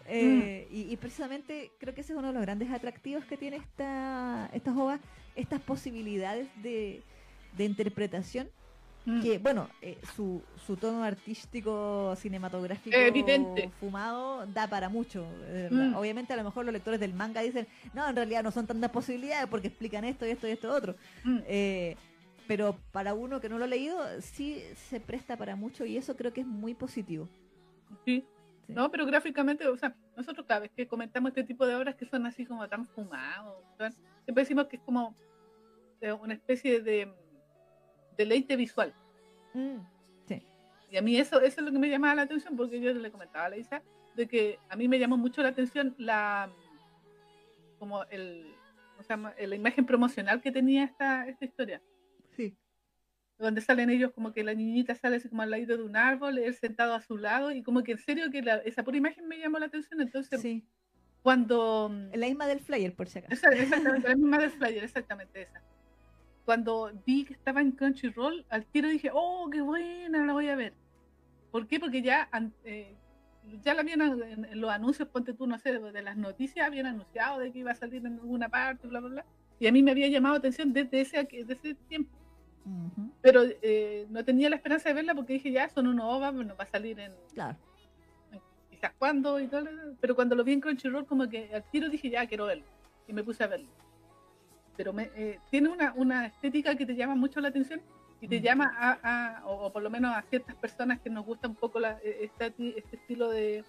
S1: Eh, y, precisamente creo que ese es uno de los grandes atractivos que tiene esta, estas obras, estas posibilidades de, interpretación. Mm. Que, bueno, eh, su, su tono artístico, cinematográfico,
S2: Evidente.
S1: fumado, da para mucho. Mm. Obviamente, a lo mejor los lectores del manga dicen, no, en realidad no son tantas posibilidades porque explican esto y esto y esto otro. Mm. Eh, pero para uno que no lo ha leído, sí se presta para mucho y eso creo que es muy positivo.
S2: Sí, no, pero gráficamente, o sea, nosotros cada vez que comentamos este tipo de obras que son así como tan fumados, siempre decimos que es como una especie de deleite visual.
S1: Mm, sí.
S2: Y a mí eso, eso es lo que me llamaba la atención, porque yo le comentaba a la Isa de que a mí me llamó mucho la atención la como el, o sea, la imagen promocional que tenía esta, esta historia. Donde salen ellos como que la niñita sale así como al lado de un árbol, él sentado a su lado, y como que en serio que esa pura imagen me llamó la atención, entonces
S1: sí.
S2: cuando...
S1: La misma del flyer, por si acaso.
S2: exactamente, la misma del flyer, exactamente esa. Cuando vi que estaba en Crunchyroll, al tiro dije, oh, qué buena, la voy a ver. ¿Por qué? Porque ya, eh, ya la habían en, los anuncios, ponte tú, no sé, de las noticias, habían anunciado de que iba a salir en alguna parte, bla, bla, bla. Y a mí me había llamado atención desde ese, desde ese tiempo. Pero eh, no tenía la esperanza de verla porque dije, ya, son unos OVA, no va a salir en...
S1: Claro.
S2: quizás cuándo y todo. Pero cuando lo vi en Crunchyroll, como que al tiro dije, ya, quiero verlo. Y me puse a verlo. Pero me, eh, tiene una, una estética que te llama mucho la atención y te llama a, o, por lo menos a ciertas personas que nos gusta un poco la, e, este, este estilo de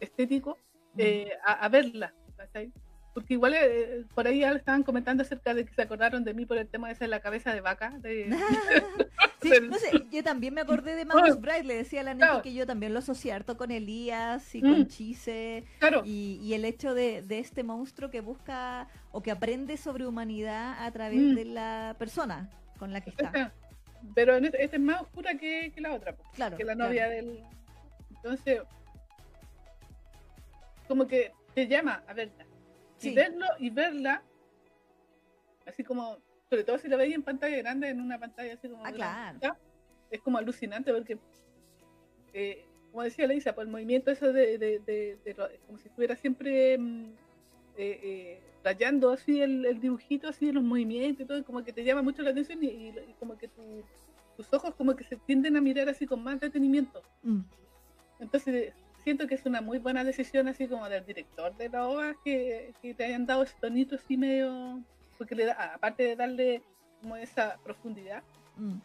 S2: estético, eh, a, verla. Porque igual eh, por ahí ya estaban comentando acerca de que se acordaron de mí por el tema de esa la cabeza de vaca. De...
S1: sí, no sé, yo también me acordé de Magnus Bright, le decía a la neta que yo también lo asocié harto con Elías y con mm. Chise.
S2: Claro.
S1: Y, y, el hecho de, de, este monstruo que busca o que aprende sobre humanidad a través mm. de la persona con la que está.
S2: Pero este, esta es más oscura que, que la otra, claro, que la novia del... Entonces, como que te llama a Y verlo y verla, así como, sobre todo si la veis en pantalla grande, en una pantalla así como...
S1: Ah, claro.
S2: es como alucinante porque, eh, como decía Leisa, por el movimiento eso de, de, de, como si estuviera siempre mm, eh, eh, rayando así el, dibujito, así los movimientos y todo, como que te llama mucho la atención y, como que tus ojos como que se tienden a mirar así con más detenimiento. Mm. Entonces siento que es una muy buena decisión así como del director de la obra que, te hayan dado ese tonito así medio, porque le da, aparte de darle como esa profundidad, mm.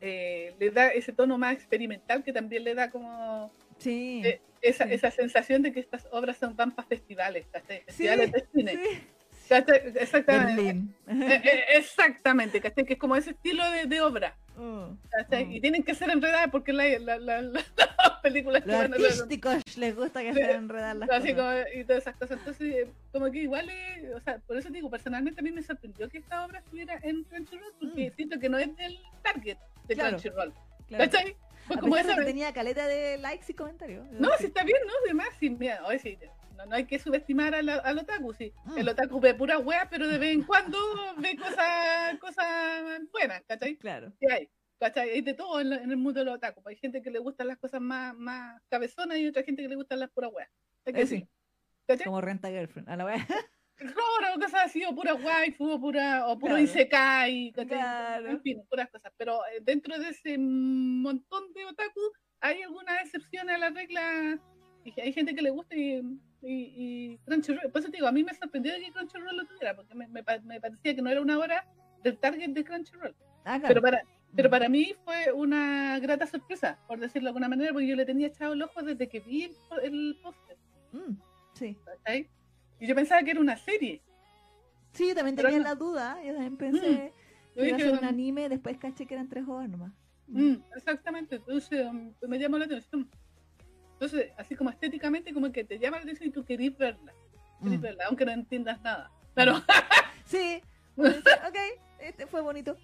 S2: eh, le da ese tono más experimental que también le da como
S1: sí,
S2: eh, esa, esa sensación de que estas obras son van para festivales, festivales de cine. Exactamente. Eh, exactamente, Que es como ese estilo de obra. Mm, y mm. tienen que ser enredadas porque la, la, la, las películas
S1: que van a artísticos les gusta que sean enredadas las
S2: así Como, y todas esas cosas. Entonces, como que igual, o sea, por eso digo, personalmente a mí me sorprendió que esta obra estuviera en Crunchyroll porque mm. siento que no es del target de Crunchyroll. Claro. ¿Cachai?
S1: Pues como esa, que tenía caleta de likes y comentarios.
S2: No, si está bien, ¿no? Además, sí, mira, hoy sí, no, no, hay que subestimar al, al otaku, sí. El otaku ve pura wea, pero de vez en cuando ve cosas cosas buenas, ¿cachai?
S1: Claro.
S2: Sí hay, ¿cachai? Hay de todo en, el mundo del otaku. Hay gente que le gustan las cosas más, más cabezonas y otra gente que le gustan las puras weas.
S1: Eh, sí. ¿Cachai? Como renta girlfriend, a la wea.
S2: Claro, cosas así, o pura waifu, o, pura, o puro claro. isekai, claro. en fin, puras cosas. Pero eh, dentro de ese montón de otaku hay algunas excepciones a la regla. Hay gente que le gusta y y, Crunchyroll, por eso te digo, a mí me sorprendió que Crunchyroll lo tuviera, porque me, me, parecía que no era una hora del target de Crunchyroll.
S1: Ah,
S2: pero, para, pero para mí fue una grata sorpresa, por decirlo de alguna manera, porque yo le tenía echado el ojo desde que vi el, póster.
S1: Mm, sí.
S2: Y yo pensaba que era una serie.
S1: Sí, también tenía la duda, yo también pensé mm. que era un anime, después caché que eran tres horas nomás.
S2: Mm, exactamente, entonces um, me llamó la atención. Entonces, así como estéticamente, como que te llama la atención y tú querís verla. Querís mm. verla, aunque no entiendas nada. Pero.
S1: sí, ok, este fue bonito.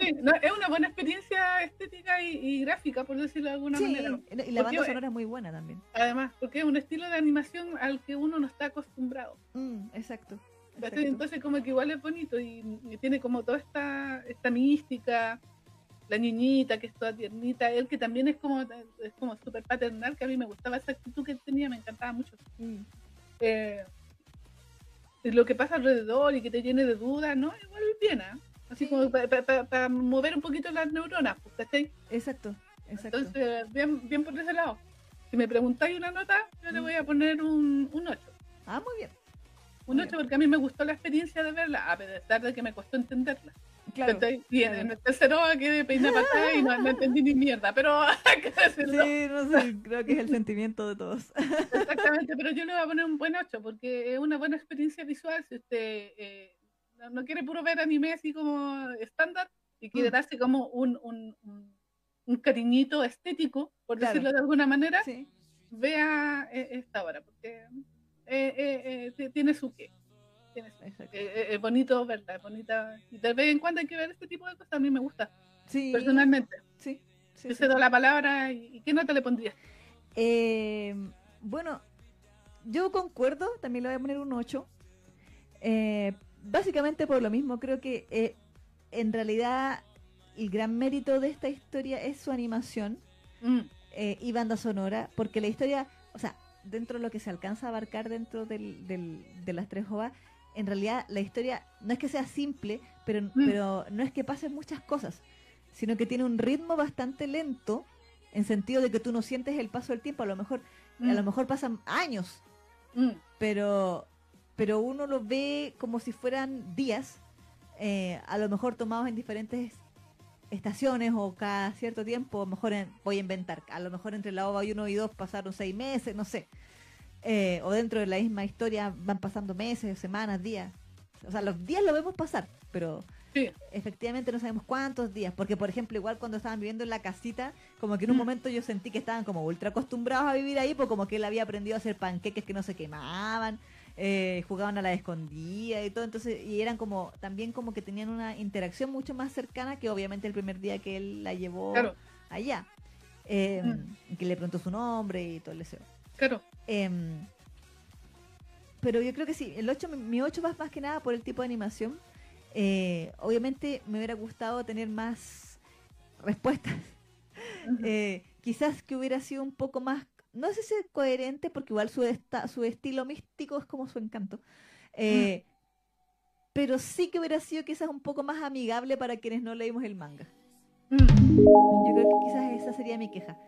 S2: sí, es una buena experiencia estética y, gráfica, por decirlo de alguna manera.
S1: Y la banda sonora es muy buena también.
S2: Además, porque es un estilo de animación al que uno no está acostumbrado.
S1: Mm, exacto.
S2: Entonces, como que igual es bonito y, y, tiene como toda esta, esta mística la niñita que es toda tiernita, él que también es como es como súper paternal, que a mí me gustaba esa actitud que tenía, me encantaba mucho. Mm. Eh, lo que pasa alrededor y que te llene de dudas, ¿no? Igual bien, ¿eh? Así como para mover un poquito las neuronas, pues, ¿cachai?
S1: Exacto, exacto.
S2: Entonces, bien, bien por ese lado. Si me preguntáis una nota, yo le mm. voy a poner un, un 8.
S1: Ah, muy bien.
S2: Un 8 porque a mí me gustó la experiencia de verla, a pesar de que me costó entenderla. Claro. Y en el tercero quedé peina patada y no, no, entendí ni mierda, pero
S1: Sí, no sé, creo que es el sentimiento de todos.
S2: Exactamente, pero yo le voy a poner un buen 8 porque es una buena experiencia visual. Si usted eh, no, quiere puro ver anime así como estándar y quiere mm. darse como un, un, un, cariñito estético, por decirlo de alguna manera, vea eh, esta obra porque eh, tiene su qué. Eh, eh, es, bonito verla, es bonita. Y de vez en cuando hay que ver este tipo de cosas, a mí me gusta.
S1: Sí.
S2: Personalmente.
S1: Sí.
S2: Yo cedo la palabra y, ¿qué nota le pondría?
S1: Eh, bueno, yo concuerdo, también le voy a poner un 8. Eh, básicamente por lo mismo, creo que eh, en realidad el gran mérito de esta historia es su animación
S2: Mm,
S1: eh, y banda sonora, porque la historia, o sea, dentro de lo que se alcanza a abarcar dentro del, del- de las tres ovas, en realidad la historia no es que sea simple, pero, pero no es que pasen muchas cosas, sino que tiene un ritmo bastante lento, en sentido de que tú no sientes el paso del tiempo, a lo mejor, a
S2: mm,
S1: lo mejor pasan años,
S2: mm,
S1: pero, pero uno lo ve como si fueran días, eh, a lo mejor tomados en diferentes estaciones o cada cierto tiempo, a lo mejor en- voy a inventar, a lo mejor entre la OVA 1 y 2 pasaron seis meses, no sé. Eh, o dentro de la misma historia van pasando meses, semanas, días. O sea, los días lo vemos pasar, pero
S2: Sí.
S1: efectivamente no sabemos cuántos días. Porque, por ejemplo, igual cuando estaban viviendo en la casita, como que en un
S2: Mm.
S1: momento yo sentí que estaban como ultra acostumbrados a vivir ahí, pues como que él había aprendido a hacer panqueques que no se quemaban, eh, jugaban a la escondida y todo. Entonces, y eran como, también como que tenían una interacción mucho más cercana que obviamente el primer día que él la llevó
S2: Claro,
S1: allá. Eh,
S2: Mm.
S1: Que le preguntó su nombre y todo el deseo.
S2: Claro.
S1: Em, pero yo creo que sí, el 8, mi- mi 8 va más que nada por el tipo de animación. Eh, obviamente me hubiera gustado tener más respuestas. Eh, quizás que hubiera sido un poco más, no sé si coherente, porque igual su, esta- su estilo místico es como su encanto. Eh, Pero sí que hubiera sido quizás un poco más amigable para quienes no leímos el manga.
S2: Mm,
S1: Yo creo que quizás esa sería mi queja.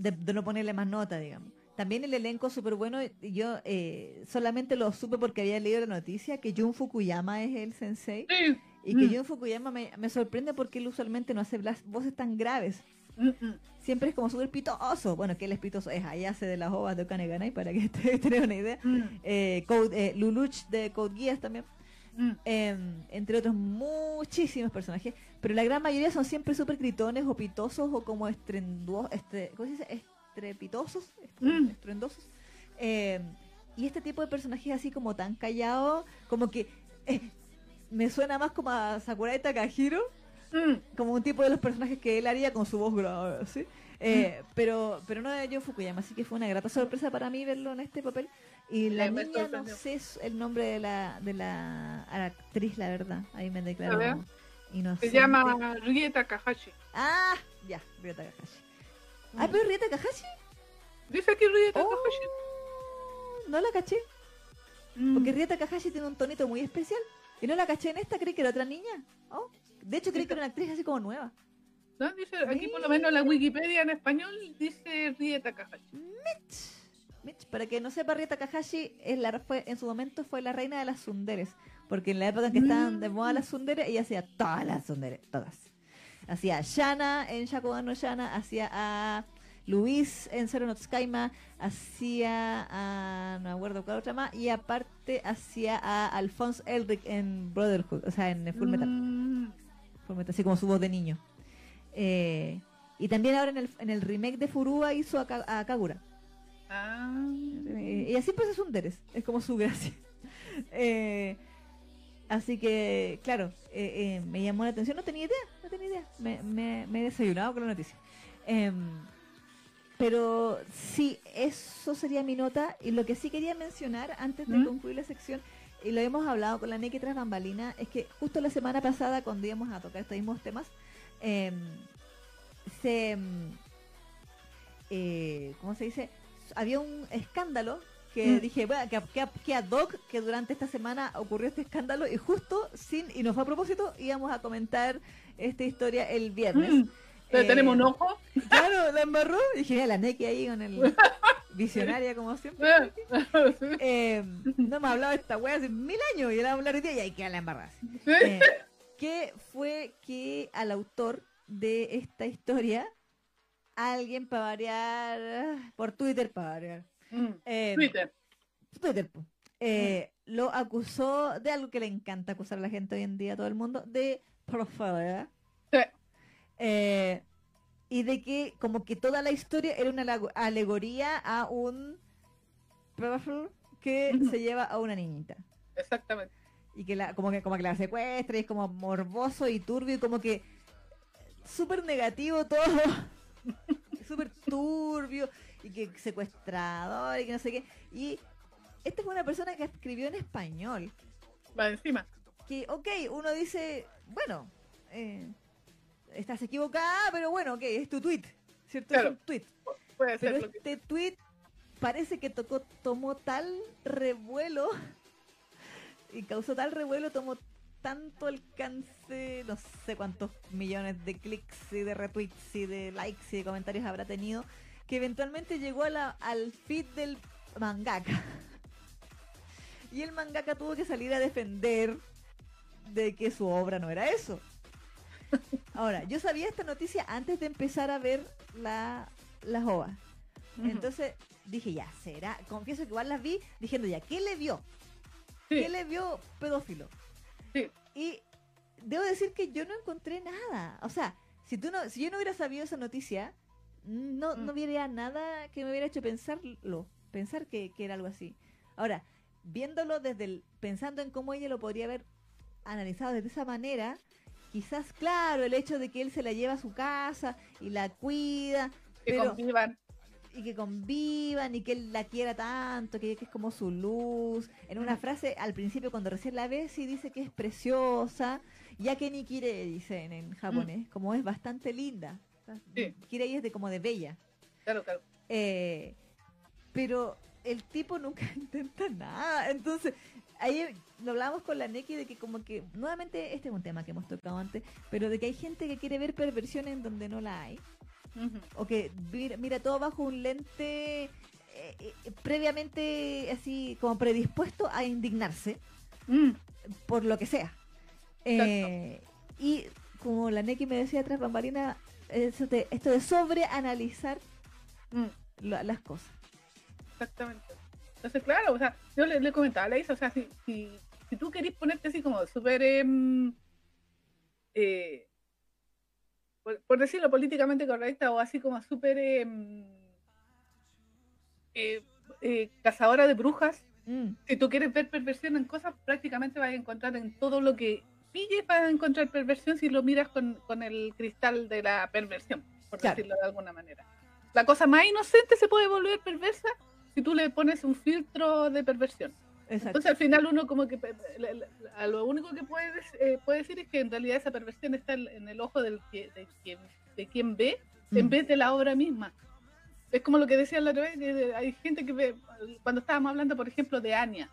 S1: De, de no ponerle más nota, digamos. También el elenco súper bueno. Yo eh, solamente lo supe porque había leído la noticia que Jun Fukuyama es el sensei.
S2: sí.
S1: Y que
S2: Mm.
S1: Jun Fukuyama me, me sorprende porque él usualmente no hace las voces tan graves.
S2: Mm, mm.
S1: Siempre es como súper pitoso. Bueno, que él es pitoso. Es ahí hace de las ovas de Okaneganai para que te tengan una idea. Eh, Code, eh, Luluch de Code Geass también. Em, entre otros muchísimos personajes, pero la gran mayoría son siempre súper gritones o pitosos o como estrenduosos, este, ¿cómo se dice? Estrepitosos, estre-
S2: Mm.
S1: estruendosos. Em, y este tipo de personajes así como tan callado, como que eh, me suena más como a Sakurai Takahiro,
S2: Mm,
S1: como un tipo de los personajes que él haría con su voz grave, ¿sí? Eh, pero, pero no de John Fukuyama, así que fue una grata sorpresa para mí verlo en este papel. Y la niña, no sé el nombre de la, de la actriz, la verdad. Ahí me declaro inocente.
S2: Se llama Rie Takahashi.
S1: Ah, ya, Rieta Takahashi. Ah, pero Rieta Takahashi.
S2: Dice aquí Rie
S1: Oh,
S2: Takahashi.
S1: no la caché.
S2: Mm.
S1: Porque Rieta Takahashi tiene un tonito muy especial. Y no la caché en esta, creí que era otra niña. Oh, de hecho, creí que era una actriz así como nueva.
S2: No, dice, aquí por lo menos en la Wikipedia en español dice Rie Takahashi.
S1: Mitch, para que no sepa, Rieta Takahashi es la, fue, en su momento fue la reina de las sunderes. Porque en la época en que estaban de moda las sunderes, ella hacía todas las sunderes, todas. Hacía a Shana en Shakugan no Shana, hacía a Luis en Zero no Tsukaima, hacía a. no me acuerdo cuál otra más, y aparte hacía a Alphonse Elric en Brotherhood, o sea, en Full Metal.
S2: Mm,
S1: Full Metal, así como su voz de niño. Eh, y también ahora en el, en el remake de Furua hizo a, Ka- a Kagura.
S2: Ah,
S1: Eh, y así pues es un deres, es como su gracia. Eh, así que, claro, eh, eh, me llamó la atención, no tenía idea, no tenía idea. Me, me- me he desayunado con la noticia. Em, pero sí, eso sería mi nota. Y lo que sí quería mencionar antes de
S2: ¿Mm?
S1: concluir la sección, y lo hemos hablado con la Neki tras bambalina, es que justo la semana pasada, cuando íbamos a tocar estos mismos temas, em, se. em, eh, ¿Cómo se dice? Había un escándalo que
S2: Mm.
S1: dije, bueno, que, que, que ad hoc que durante esta semana ocurrió este escándalo y justo sin, y no fue a propósito, íbamos a comentar esta historia el viernes.
S2: Mm, pero
S1: Eh,
S2: tenemos un ojo.
S1: Claro, la embarró. Y dije, la Neki ahí con el visionaria como siempre. Eh, no me ha hablado de esta wea hace mil años y él va a hablar hoy día y ahí queda la embarrada. Eh, que fue que al autor de esta historia, alguien para variar, por Twitter para variar,
S2: Mm,
S1: eh,
S2: Twitter.
S1: Twitter, eh, lo acusó de algo que le encanta acusar a la gente hoy en día, a todo el mundo, de profanar.
S2: Sí.
S1: Eh, y de que como que toda la historia era una alegoría a un que se lleva a una niñita
S2: Exactamente.
S1: y que la como que como que la secuestra y es como morboso y turbio y como que súper negativo todo súper turbio y que secuestrador y que no sé qué. Y esta fue una persona que escribió en español.
S2: Va encima.
S1: Que, ok, uno dice, bueno, eh, estás equivocada, pero bueno, ok, es tu tweet, ¿cierto?
S2: Claro.
S1: Es un tweet.
S2: Puede ser
S1: Pero
S2: que-
S1: este tweet parece que tocó, tomó tal revuelo y causó tal revuelo, tomó tanto alcance, no sé cuántos millones de clics y de retweets y de likes y de comentarios habrá tenido, que eventualmente llegó a la- al feed del mangaka. Y el mangaka tuvo que salir a defender de que su obra no era eso. Ahora, yo sabía esta noticia antes de empezar a ver la, las ovas. Entonces dije, ya, será. Confieso que igual las vi diciendo, ya, ¿qué le vio?
S2: Sí,
S1: ¿Qué le vio pedófilo?
S2: sí.
S1: Y debo decir que yo no encontré nada. O sea, si tú no, si yo no hubiera sabido esa noticia, no, no
S2: Mm.
S1: hubiera nada que me hubiera hecho pensarlo, pensar que, que era algo así. Ahora, viéndolo desde el, pensando en cómo ella lo podría haber analizado de esa manera, quizás, claro, el hecho de que él se la lleva a su casa y la cuida,
S2: Que
S1: pero,
S2: convivan.
S1: y que convivan y que él la quiera tanto, que, que es como su luz. En una frase al principio cuando recién la ves sí dice que es preciosa, ya que ni quiere dicen en japonés, como es bastante linda.
S2: Sí.
S1: Kirei es de como de bella.
S2: Claro, claro.
S1: Eh, pero el tipo nunca intenta nada. Entonces, ahí lo hablábamos con la Neki de que como que, nuevamente, este es un tema que hemos tocado antes, pero de que hay gente que quiere ver perversión en donde no la hay o que mira, mira todo bajo un lente eh, eh, previamente así como predispuesto a indignarse
S2: Mm,
S1: por lo que sea. Eh, y como la Neki me decía tras bambalina, de- esto de sobreanalizar
S2: mm,
S1: la- las cosas.
S2: exactamente. Entonces, claro, o sea, yo le, le comentaba a la Isa, o sea, si, si, si tú querés ponerte así como súper, em, eh, por, por decirlo políticamente correcta, o así como súper em, eh, eh, cazadora de brujas,
S1: Mm,
S2: si tú quieres ver perversión en cosas, prácticamente vas a encontrar en todo lo que pilles, vas a encontrar perversión si lo miras con, con el cristal de la perversión, por
S1: Claro.
S2: decirlo de alguna manera. La cosa más inocente se puede volver perversa si tú le pones un filtro de perversión.
S1: exacto.
S2: Entonces al final uno como que la- la- a lo único que puede, eh, puede decir es que en realidad esa perversión está en, en el ojo del que, de, quien, de quien ve en
S1: Mm,
S2: vez de la obra misma. Es como lo que decía la otra vez, que hay gente que ve, cuando estábamos hablando por ejemplo de Anya,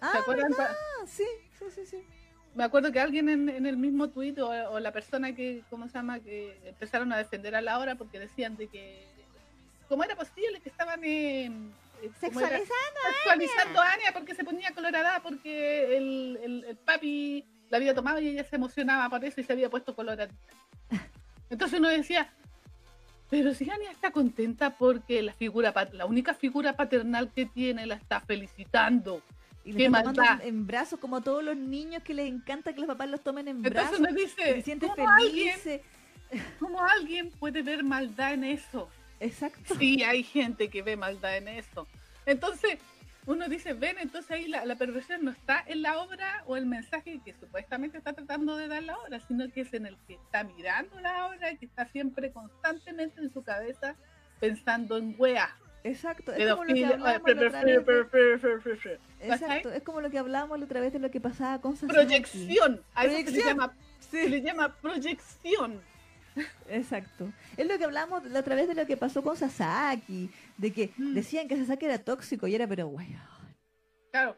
S1: ah,
S2: ¿se acuerdan? Pa-
S1: ah, sí, sí, sí, sí.
S2: Me acuerdo que alguien en, en el mismo tuit o, o la persona que, ¿cómo se llama? Que empezaron a defender a la hora porque decían de que, ¿cómo era posible que estaban.
S1: Sexualizando.
S2: sexualizando a Anya porque se ponía colorada porque el, el, el papi la había tomado y ella se emocionaba por eso y se había puesto colorada. Entonces uno decía, pero si Anya está contenta porque la figura la única figura paternal que tiene la está felicitando.
S1: Y le
S2: Qué
S1: está tomando en, brazos como a todos los niños que les encanta que los papás los tomen en
S2: Entonces
S1: brazos.
S2: uno
S1: y
S2: dice,
S1: se siente
S2: ¿cómo alguien. ¿cómo alguien puede ver maldad en eso?
S1: Exacto.
S2: Sí, hay gente que ve maldad en eso. Entonces, uno dice, ven, entonces ahí la, la perversión no está en la obra o el mensaje que supuestamente está tratando de dar la obra, sino que es en el que está mirando la obra, que está siempre constantemente en su cabeza pensando en wea.
S1: Exacto. Es como lo que hablábamos la otra vez de- lo que hablábamos la otra vez de lo que pasaba con Sasaki.
S2: Proyección. A eso se le llama, se
S1: Sí,
S2: le llama proyección.
S1: exacto. Es lo que hablamos la otra vez de lo que pasó con Sasaki, de que
S2: Mm.
S1: decían que Sasaki era tóxico y era, pero weón,
S2: Claro,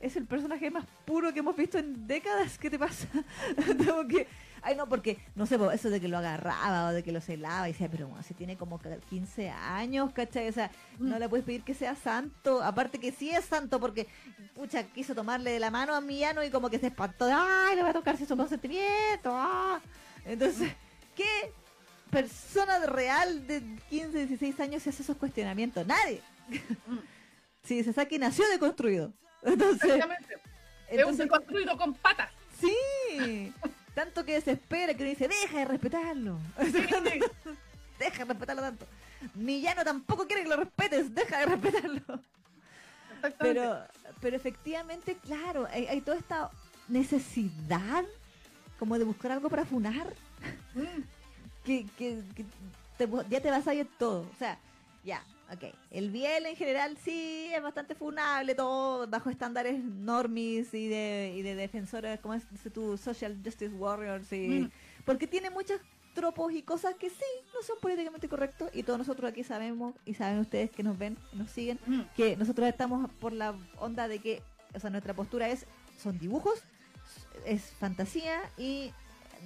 S1: es el personaje más puro que hemos visto en décadas. ¿Qué te pasa? Como que, ay no, porque, no sé, eso de que lo agarraba o de que lo celaba y decía, pero bueno, si tiene como 15 años, ¿cachai? O sea, no
S2: Mm.
S1: le puedes pedir que sea santo. Aparte que sí es santo porque, pucha, quiso tomarle de la mano a Millano y como que se espantó. ¡Ay, le va a tocar sin su consentimiento! ¡ah! Entonces, ¿qué persona real de 15, 16 años se hace esos cuestionamientos? Nadie.
S2: Mm.
S1: Sí, Sasaki nació deconstruido. Entonces,
S2: exactamente. Es un
S1: entonces
S2: construido con patas.
S1: sí. Tanto que desespera que uno dice, deja de respetarlo. deja de respetarlo tanto. Millano tampoco quiere que lo respetes, deja de respetarlo. Pero, pero efectivamente, claro, hay, hay toda esta necesidad como de buscar algo para funar
S2: Mm.
S1: que, que- que te- ya te vas a ir todo. O sea, Ya, ok. El Biel en general sí es bastante funable, todo bajo estándares normis y de, y de defensores, como es tu social justice warriors, y,
S2: Mm.
S1: porque tiene muchos tropos y cosas que sí no son políticamente correctos y todos nosotros aquí sabemos y saben ustedes que nos ven nos siguen
S2: Mm.
S1: que nosotros estamos por la onda de que, o sea, nuestra postura es, son dibujos, es fantasía y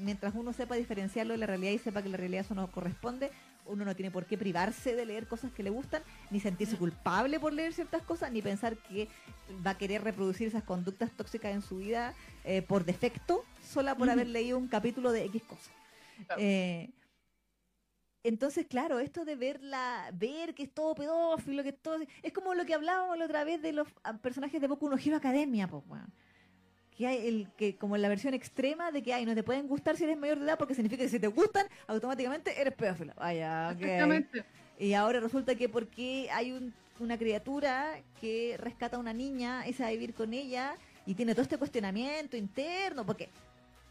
S1: mientras uno sepa diferenciarlo de la realidad y sepa que la realidad eso no corresponde, uno no tiene por qué privarse de leer cosas que le gustan, ni sentirse culpable por leer ciertas cosas, ni pensar que va a querer reproducir esas conductas tóxicas en su vida eh, por defecto, sola por haber leído un capítulo de X cosas.
S2: Claro.
S1: Eh, entonces, claro, esto de verla, ver que es todo pedófilo, que es todo. Es como lo que hablábamos la otra vez de los ah, personajes de Boku no Hero Academia, pues, weón. Que hay el que, como en la versión extrema de que ay, no te pueden gustar si eres mayor de edad porque significa que si te gustan, automáticamente eres pedófilo. Vaya, ok.
S2: Exactamente.
S1: Y ahora resulta que porque hay un- una criatura que rescata a una niña y se va a vivir con ella y tiene todo este cuestionamiento interno, porque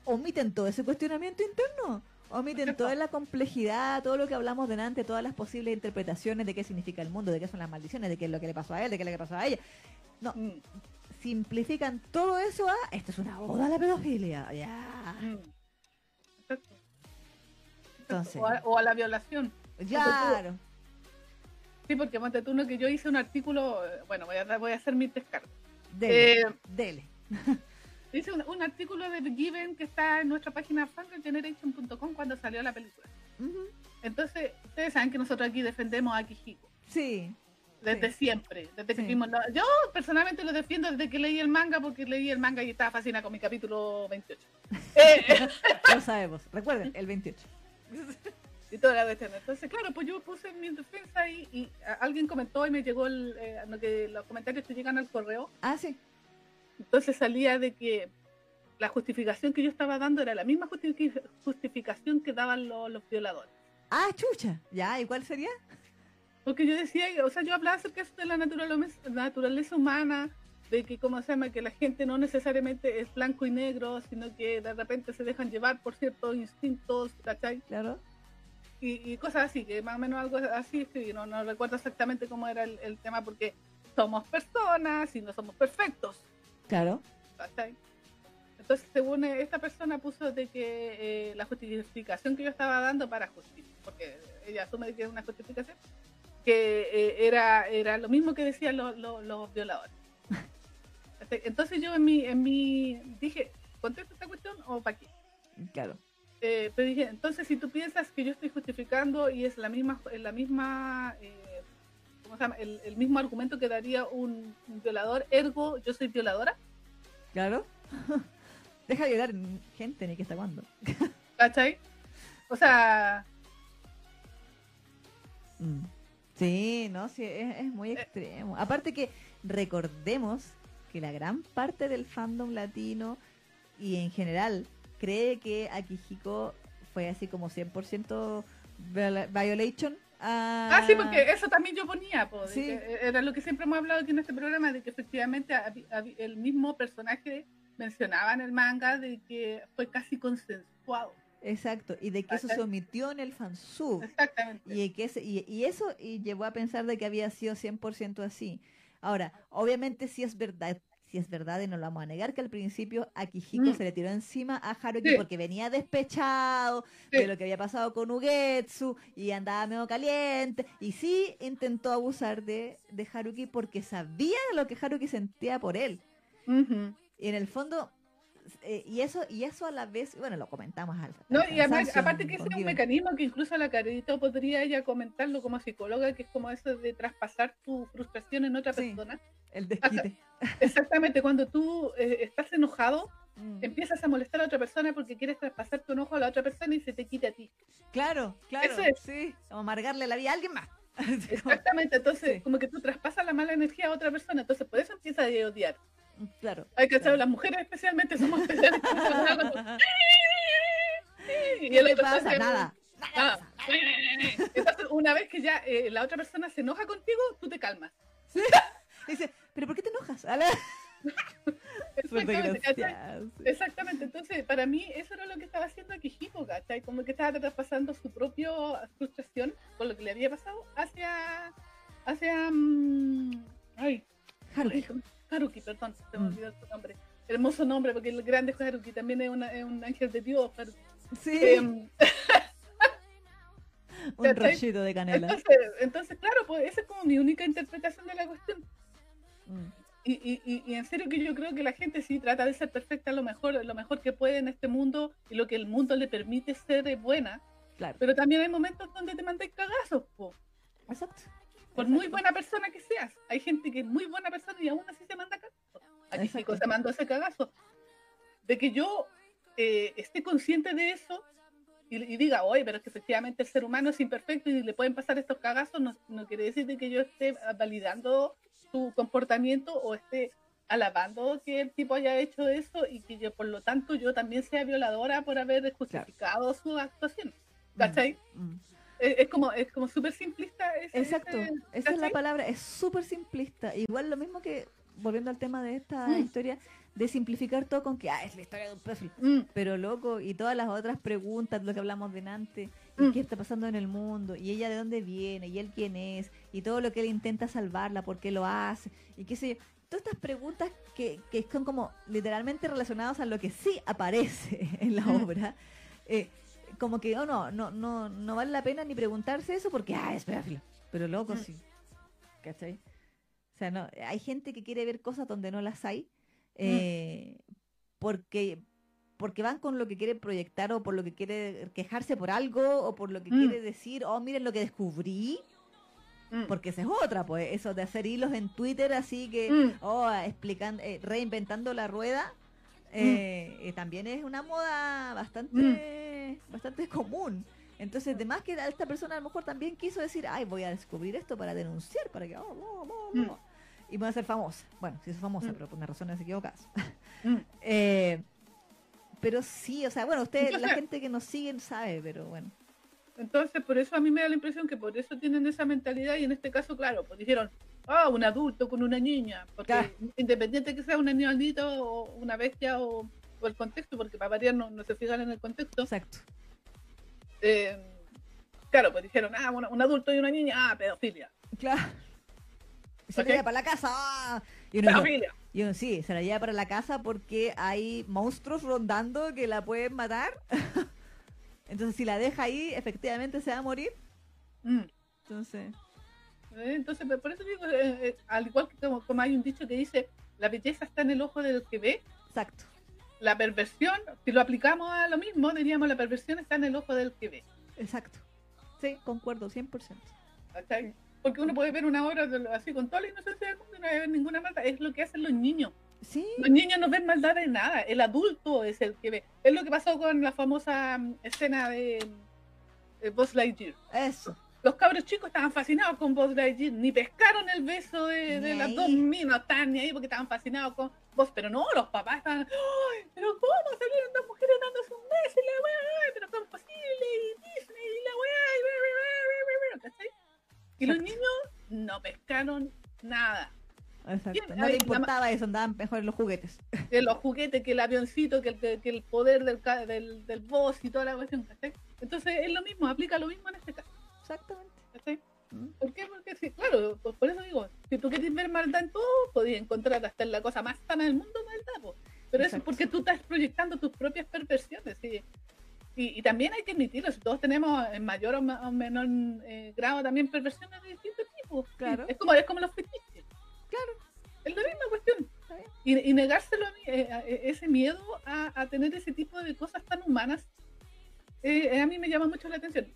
S1: omiten todo ese cuestionamiento interno, omiten toda la complejidad, todo lo que hablamos delante, todas las posibles interpretaciones de qué significa el mundo, de qué son las maldiciones, de qué es lo que le pasó a él, de qué es lo que pasó a ella. No,
S2: Mm.
S1: Simplifican todo eso a esto es una oda a la pedofilia. Ya.
S2: Mm. Exacto.
S1: Entonces,
S2: O a, o a la violación.
S1: claro.
S2: Sí, porque monte tú no que yo hice un artículo, eh, bueno, voy a, voy a hacer mi descargo.
S1: Dele,
S2: Eh,
S1: dele.
S2: hice un, un artículo de The Given que está en nuestra página fanregeneration.com cuando salió la película. Entonces, ustedes saben que nosotros aquí defendemos a Kijiko.
S1: Sí,
S2: Desde
S1: Sí.
S2: siempre, desde que
S1: Sí.
S2: vimos la- Yo personalmente lo defiendo desde que leí el manga, porque leí el manga y estaba fascinada con mi capítulo 28. Eh,
S1: lo sabemos. Recuerden, el 28.
S2: y toda la cuestión. Entonces, claro, pues yo puse mi defensa ahí y a- alguien comentó y me llegó el, eh, lo que los comentarios te llegan al correo.
S1: Ah, sí.
S2: Entonces salía de que la justificación que yo estaba dando era la misma justifi- justificación que daban lo- los violadores.
S1: Ah, chucha. Ya, ¿y cuál sería?
S2: Porque yo decía, o sea, yo hablaba acerca de la naturaleza, naturaleza humana, de que, ¿cómo se llama? Que la gente no necesariamente es blanco y negro, sino que de repente se dejan llevar por ciertos instintos, ¿cachai?
S1: Claro.
S2: Y, y cosas así, que más o menos algo así escribí, no, no recuerdo exactamente cómo era el, el tema, porque somos personas y no somos perfectos,
S1: Claro.
S2: ¿cachai? Entonces, según esta persona puso de que eh, la justificación que yo estaba dando para justicia, porque ella asume que es una justificación, que eh, era, era lo mismo que decían los, los- los violadores. Entonces yo en mi, en mi dije, ¿contesto esta cuestión o para qué?
S1: Claro.
S2: Eh, pero dije, entonces si tú piensas que yo estoy justificando y es la misma, la misma, eh, ¿cómo se llama? El, el mismo argumento que daría un, un violador, ergo yo soy violadora,
S1: Claro. Deja violar gente ni que está cuándo.
S2: ¿cachai? O sea,
S1: Mm. Sí, no, sí, es, es muy extremo. Aparte que recordemos que la gran parte del fandom latino y en general cree que Akihiko fue así como 100% viola- violation. a-
S2: ah, sí, porque eso también yo ponía, po,
S1: Sí.
S2: que era lo que siempre hemos hablado aquí en este programa, de que efectivamente el mismo personaje mencionaba en el manga de que fue casi consensuado.
S1: Exacto, y de que eso se omitió en el fansub.
S2: Exactamente.
S1: Y, que ese- y, y eso y llevó a pensar de que había sido 100% así. Ahora, obviamente sí es verdad, si es verdad y no lo vamos a negar que al principio a Kijiko
S2: Mm.
S1: se le tiró encima a Haruki
S2: Sí.
S1: porque venía despechado
S2: Sí.
S1: de lo que había pasado con Ugetsu y andaba medio caliente y sí intentó abusar de, de Haruki porque sabía de lo que Haruki sentía por él. Y en el fondo, eh, y eso y eso a la vez, bueno, lo comentamos al
S2: No,
S1: al
S2: y además, aparte que ese es un mecanismo que incluso la carita podría ella comentarlo como psicóloga, que es como eso de traspasar tu frustración en otra
S1: Sí.
S2: persona.
S1: el desquite.
S2: Exactamente, cuando tú eh, estás enojado,
S1: Mm.
S2: empiezas a molestar a otra persona porque quieres traspasar tu enojo a la otra persona y se te quita a ti.
S1: Claro, claro,
S2: Eso es.
S1: sí, como amargarle la vida a alguien más.
S2: Exactamente, entonces
S1: Sí.
S2: como que tú traspasas la mala energía a otra persona, entonces por eso empiezas a odiar.
S1: Claro.
S2: Hay que
S1: Claro.
S2: las mujeres especialmente somos especialistas. y
S1: ¿Qué
S2: el
S1: le
S2: otro
S1: pasa? Nada.
S2: Ah. Entonces, una vez que ya eh, la otra persona se enoja contigo, tú te calmas.
S1: Dice, ¿pero por qué te enojas? A la- Súper
S2: Exactamente. Exactamente, entonces para mí eso era lo que estaba haciendo Kijiko, ¿cachai? Como que estaba traspasando su propia frustración con lo que le había pasado hacia hacia mm, ay.
S1: Haruki,
S2: Hermoso nombre, porque el grande Haruki también es, una- es un ángel de Dios.
S1: Sí,
S2: Em,
S1: un rayito de canela.
S2: entonces, entonces, claro, pues esa es como mi única interpretación de la cuestión.
S1: Mm,
S2: Y, y, y, y en serio que yo creo que la gente sí trata de ser perfecta lo mejor, lo mejor que puede en este mundo y lo que el mundo le permite ser es buena.
S1: claro,
S2: Pero también hay momentos donde te mandáis cagazos, po.
S1: exacto.
S2: por muy buena persona que seas. Hay gente que es muy buena persona y aún así se manda cagazo. Aquí se mandó ese cagazo. De que yo eh, esté consciente de eso y, y diga, oye, pero es que efectivamente el ser humano es imperfecto y le pueden pasar estos cagazos, no, no quiere decir de que yo esté validando su comportamiento o esté alabando que el tipo haya hecho eso y que yo, por lo tanto, yo también sea violadora por haber justificado su actuación. ¿Cachai?
S1: Mm.
S2: Es, es como es como súper simplista. ese-
S1: Exacto,
S2: ese-
S1: esa es la palabra, es súper simplista. Igual lo mismo que, volviendo al tema de esta
S2: Mm.
S1: historia, de simplificar todo con que, ah, es la historia de un pedófilo.
S2: Mm,
S1: Pero loco, y todas las otras preguntas, lo que hablamos delante, y
S2: Mm.
S1: qué está pasando en el mundo, y ella de dónde viene, y él quién es, y todo lo que él intenta salvarla, por qué lo hace, y qué sé yo. Todas estas preguntas que, que son como literalmente relacionadas a lo que sí aparece en la
S2: Mm.
S1: obra, eh, como que oh, no, no, no, no vale la pena ni preguntarse eso porque, ah, es pedófilo. Pero loco, sí. ¿Cachai? O sea, no, hay gente que quiere ver cosas donde no las hay, eh, porque porque van con lo que quiere proyectar o por lo que quiere quejarse por algo o por lo que
S2: Mm.
S1: quiere decir, oh, miren lo que descubrí,
S2: mm,
S1: porque esa es otra, pues, eso de hacer hilos en Twitter así que,
S2: mm,
S1: oh, explicando, eh, reinventando la rueda, eh, también es una moda bastante, bastante común. Entonces, además que esta persona a lo mejor también quiso decir, ay, voy a descubrir esto para denunciar, para que, oh, oh, oh, oh,
S2: Mm.
S1: y voy a ser famosa. Bueno, sí es famosa,
S2: Mm.
S1: pero por unas razones equivocadas.
S2: mm.
S1: Eh, pero sí, o sea, bueno, ustedes, la gente que nos siguen sabe, pero bueno.
S2: Entonces, por eso a mí me da la impresión que por eso tienen esa mentalidad y en este caso, claro, pues dijeron, ah, un adulto con una niña, porque
S1: Claro.
S2: independiente que sea un animalito o una bestia o, o el contexto, porque para variar no, no se fijan en el contexto,
S1: Exacto.
S2: Eh, claro, pues dijeron, ah, bueno, un adulto y una niña, ah, pedofilia,
S1: Claro. Y se la lleva para la casa. ¡ah! Y uno,
S2: pedofilia.
S1: y uno, sí, se la lleva para la casa porque hay monstruos rondando que la pueden matar. Entonces, si la deja ahí, efectivamente se va a morir.
S2: Mm.
S1: Entonces,
S2: Eh, Entonces, por eso digo, eh, eh, al igual que como, como hay un dicho que dice, la belleza está en el ojo del que ve,
S1: exacto.
S2: La perversión, si lo aplicamos a lo mismo, diríamos la perversión está en el ojo del que ve.
S1: Exacto. Sí, concuerdo, 100%.
S2: ¿cachai? Porque uno puede ver una obra de así con toda la inocencia del mundo y no hay ninguna maldad. Es lo que hacen los niños.
S1: Sí,
S2: Los niños no ven maldad en nada. El adulto es el que ve. Es lo que pasó con la famosa mm, escena de, de Buzz Lightyear.
S1: eso.
S2: Los cabros chicos estaban fascinados con Buzz Lightyear. Ni pescaron el beso de, de las dos minas. Estaban ni ahí porque estaban fascinados con Buzz. Pero no, los papás estaban... ¡Ay, pero cómo salieron dos mujeres dándose un beso y la weá! ¡Ay, pero cómo es posible! Y Disney y la weá. Y, ¿cachai? y los niños no pescaron nada.
S1: Exacto.
S2: Bien,
S1: No le
S2: ma-
S1: importaba eso, andaban mejor en los juguetes.
S2: que los juguetes, que el avioncito, que el, que, que el poder del, del, del boss y toda la cuestión, ¿cachai? Entonces es lo mismo, aplica lo mismo en este caso,
S1: Exactamente.
S2: ¿cachai? ¿Por qué? Porque sí, claro, pues por eso digo, si tú quieres ver maldad en todo, podías encontrar hasta en la cosa más sana del mundo maldad, po. pero eso es
S1: Exacto.
S2: porque tú estás proyectando tus propias perversiones. Y, y también hay que admitirlo, si todos tenemos en mayor o, ma- o menor eh, grado también perversiones de distintos tipos.
S1: Claro.
S2: Es como, es como los fetiches.
S1: Claro.
S2: Es la misma cuestión. Y, y negárselo a mí, eh, a- eh, ese miedo a, a tener ese tipo de cosas tan humanas, eh, eh, a mí me llama mucho la atención.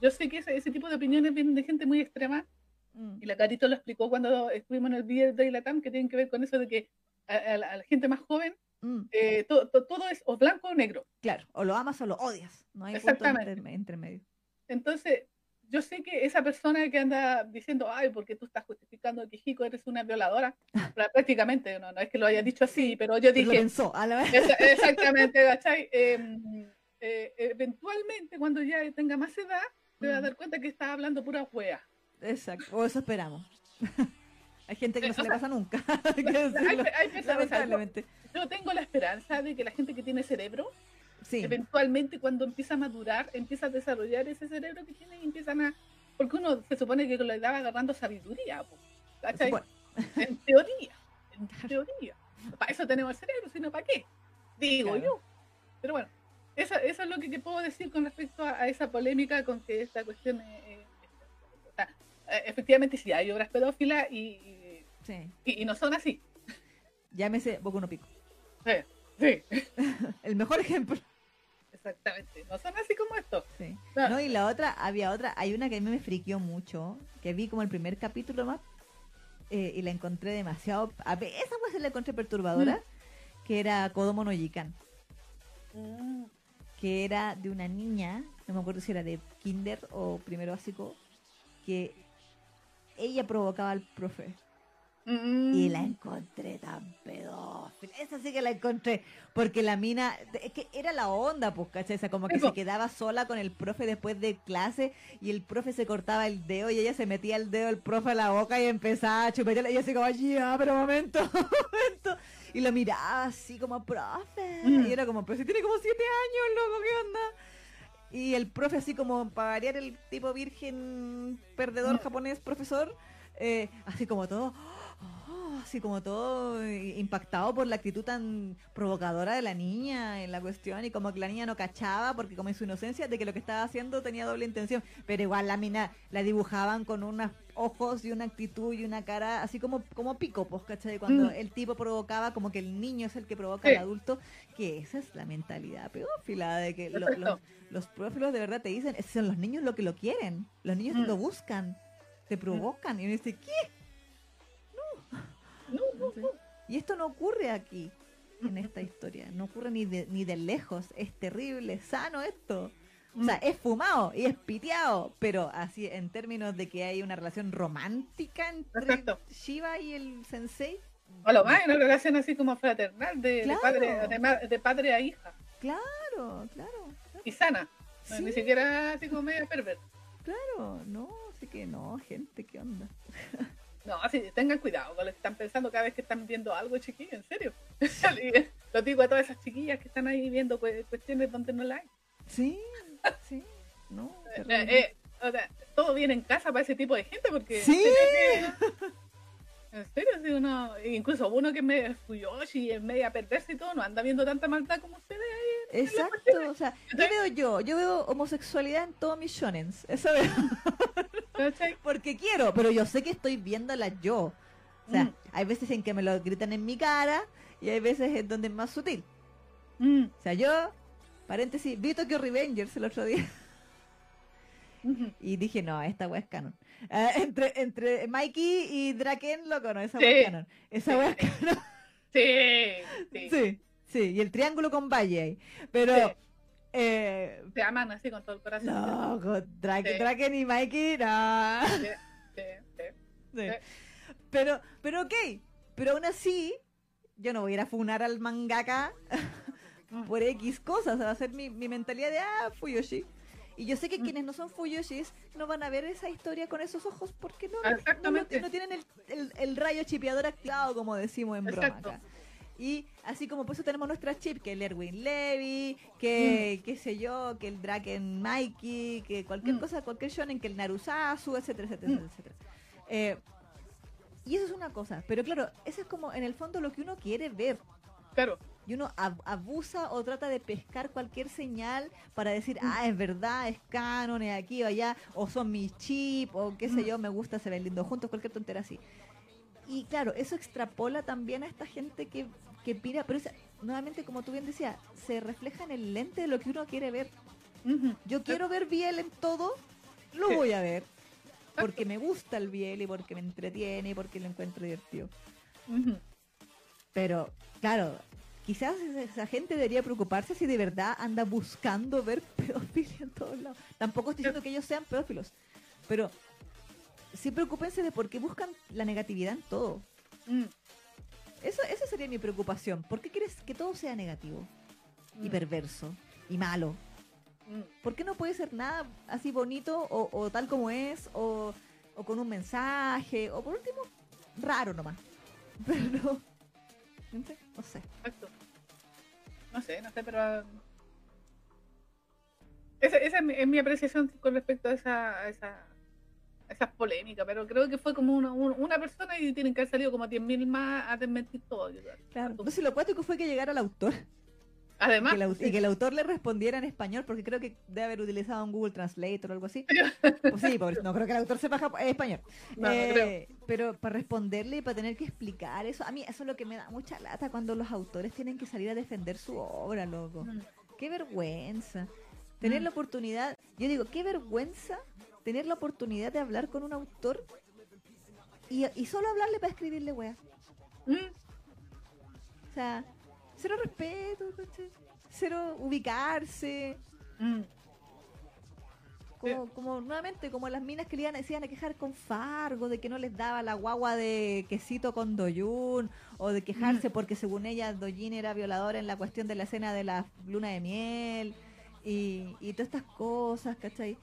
S2: Yo sé que ese, ese tipo de opiniones vienen de gente muy extrema,
S1: Mm.
S2: y la Carito lo explicó cuando estuvimos en el Beer Day Latam, que tienen que ver con eso de que a, a la, a la gente más joven
S1: Mm.
S2: eh, to- to- todo es o blanco o negro.
S1: Claro, o lo amas o lo odias. No hay punto
S2: Exactamente.
S1: entre, entre medio.
S2: Entonces, yo sé que esa persona que anda diciendo, ay, porque tú estás justificando que Jico eres una violadora, prácticamente, no, no es que lo haya dicho así, pero yo
S1: Pero lo
S2: dije,
S1: pensó, a la vez.
S2: Exactamente, ¿cachai? Em, eh, eventualmente, cuando ya tenga más edad, te vas a
S1: Mm.
S2: dar cuenta que está hablando pura wea.
S1: Exacto, o eso esperamos. Hay gente que no se
S2: o
S1: le
S2: sea,
S1: pasa nunca. hay
S2: Hay, yo, tengo la esperanza de que la gente que tiene cerebro,
S1: Sí,
S2: eventualmente cuando empieza a madurar, empieza a desarrollar ese cerebro que tiene y empiezan a, porque uno se supone que lo estaba agarrando sabiduría, po, ¿cachai?
S1: Bueno,
S2: En teoría, en teoría. Para eso tenemos el cerebro, sino para qué, digo
S1: Claro.
S2: yo. Pero bueno, eso, eso es lo que te puedo decir con respecto a, a esa polémica con que esta cuestión... eh, eh, efectivamente sí, hay obras pedófilas y, y,
S1: sí.
S2: y- y no son así.
S1: Llámese Boku no Pico.
S2: Sí, sí,
S1: El mejor ejemplo.
S2: exactamente. No son así como esto.
S1: Sí.
S2: No.
S1: No, y la otra, había otra, hay una que a mí me friqueó mucho, que vi como el primer capítulo más, eh, y la encontré demasiado, a esa pues la encontré perturbadora,
S2: Mm.
S1: que era Kodomo no que era de una niña, no me acuerdo si era de kinder o primero básico, que ella provocaba al profe.
S2: Mm.
S1: Y la encontré tan pedófila. Esa sí que la encontré. Porque la mina. Es que era la onda, pues, ¿cachai? O sea, como que se quedaba sola con el profe después de clase y el profe se cortaba el dedo y ella se metía el dedo del profe a la boca y empezaba a chupetearle. Y ella así como, ya, pero momento, momento. Y lo miraba así como, profe.
S2: Mm.
S1: Y era como, pero si tiene como siete años, loco, ¿qué onda? Y el profe así como, para variar el tipo virgen, perdedor
S2: Mm.
S1: japonés, profesor, eh, así como todo, así como todo eh, impactado por la actitud tan provocadora de la niña en la cuestión y como que la niña no cachaba porque como en su inocencia de que lo que estaba haciendo tenía doble intención, pero igual la mina la dibujaban con unos ojos y una actitud y una cara así como como pico, pues, ¿cachai? Cuando
S2: Mm.
S1: el tipo provocaba como que el niño es el que provoca
S2: Sí.
S1: al adulto, que esa es la mentalidad pedófila de que lo- los, los pedófilos de verdad te dicen, "Es- son los niños lo que lo quieren, los niños
S2: Mm.
S1: lo buscan, te provocan y uno dice, ¿qué?
S2: No.
S1: Y esto no ocurre aquí, en esta historia. No ocurre ni de, ni de lejos. Es terrible, es sano esto. O sea, es fumado y es piteado, pero así en términos de que hay una relación romántica entre
S2: Exacto.
S1: Shiva y el sensei.
S2: O lo más, una relación así como fraternal, de, de
S1: Claro.
S2: padre, de, de padre a hija.
S1: Claro, claro,
S2: Y sana.
S1: Sí.
S2: Ni siquiera así como medio perverso.
S1: claro. No, así que no, gente, ¿qué onda?
S2: No, así, tengan cuidado con lo que están pensando cada vez que están viendo algo, chiquillos, en serio. Lo digo a todas esas chiquillas que están ahí viendo cu- cuestiones donde no la hay.
S1: Sí, sí, no.
S2: Eh, eh, o sea, todo viene en casa para ese tipo de gente porque...
S1: Sí.
S2: En serio, sí, uno, incluso uno que es medio fuyoshi, es media perversa y todo, no anda viendo tanta maldad como ustedes ahí.
S1: Exacto, o sea, yo veo yo, yo veo homosexualidad en todos mis shonens, eso veo. Porque quiero, pero yo sé que estoy viéndola yo. O sea,
S2: Mm.
S1: hay veces en que me lo gritan en mi cara y hay veces en donde es más sutil.
S2: Mm,
S1: O sea, yo, paréntesis, vi Tokyo Revengers el otro día y dije, no, esta wea es canon. Ah, entre, entre Mikey y Draken, loco, no, esa
S2: Sí.
S1: wea es canon. Esa wea es canon.
S2: Sí, sí,
S1: Sí, sí, y el triángulo con Valle ahí. Pero,
S2: Sí.
S1: Eh,
S2: Se aman así con todo el corazón.
S1: no, con Dra-
S2: Sí.
S1: Draken y Mikey, no.
S2: Sí, sí.
S1: Pero, pero ok, pero aún así, yo no voy a ir a funar al mangaka por X cosas, va a ser mi, mi mentalidad de, ah, Fuyoshi. Y yo sé que
S2: Mm.
S1: quienes no son Fuyoshis no van a ver esa historia con esos ojos porque no, no-
S2: exactamente.
S1: no, no tienen el, el- el rayo chipeador activado, como decimos en broma acá. Y así como por eso tenemos nuestra chip, que el Erwin Levy, que
S2: Mm.
S1: qué sé yo, que el Draken Mikey, que cualquier
S2: Mm.
S1: cosa, cualquier shonen, que el Narusasu, etcétera, etcétera,
S2: Mm.
S1: etcétera. Eh, y eso es una cosa, pero claro, eso es como en el fondo lo que uno quiere ver.
S2: Claro.
S1: Y uno ab- abusa o trata de pescar cualquier señal para decir,
S2: Mm.
S1: ah, es verdad, es canon, es aquí o allá, o son mis chip, o qué sé yo, me gusta, se ven lindos juntos, cualquier tontera así. Y claro, eso extrapola también a esta gente que, que pira, pero esa- nuevamente, como tú bien decías, se refleja en el lente de lo que uno quiere ver. Yo quiero ver Biel en todo, lo
S2: Sí.
S1: voy a ver. Porque me gusta el Biel y porque me entretiene y porque lo encuentro divertido. Pero, claro, quizás esa- gente debería preocuparse si de verdad anda buscando ver pedofilia en todos lados. Tampoco estoy diciendo que ellos sean pedófilos, pero sí preocúpense de por qué buscan la negatividad en todo.
S2: Mm.
S1: Eso, esa sería mi preocupación. ¿Por qué quieres que todo sea negativo y
S2: Mm.
S1: perverso y malo?
S2: Mm.
S1: ¿Por qué no puede ser nada así bonito o, o tal como es o, o con un mensaje o por último raro nomás? Pero no sé, no sé.
S2: Exacto. No sé, no sé, pero. um, Esa, esa es, mi, es mi apreciación con respecto a esa, a esa, esas polémicas, pero creo que fue como una, un- una persona y tienen que haber salido como 10.000 más a desmentir todo.
S1: Claro. Entonces lo cuático fue que llegara el autor
S2: Además,
S1: que el au-
S2: sí.
S1: y que el autor le respondiera en español, porque creo que debe haber utilizado un Google Translator o algo así. Pues sí, por- no creo que el autor sepa eh, español.
S2: No, no
S1: Eh,
S2: creo.
S1: Pero para responderle y para tener que explicar eso, a mí eso es lo que me da mucha lata cuando los autores tienen que salir a defender su obra, loco.
S2: Mm.
S1: Qué vergüenza. Tener
S2: Mm.
S1: la oportunidad, yo digo, qué vergüenza tener la oportunidad de hablar con un autor y, y solo hablarle para escribirle, wea.
S2: Mm.
S1: O sea, cero respeto, ¿cachai? cero ubicarse.
S2: Mm.
S1: Como, como nuevamente, como las minas que le iban, se iban a quejar con Fargo de que no les daba la guagua de quesito con Doyun, o de quejarse porque según ella Doyun era violadora en la cuestión de la escena de la luna de miel, y, y todas estas cosas, ¿cachai?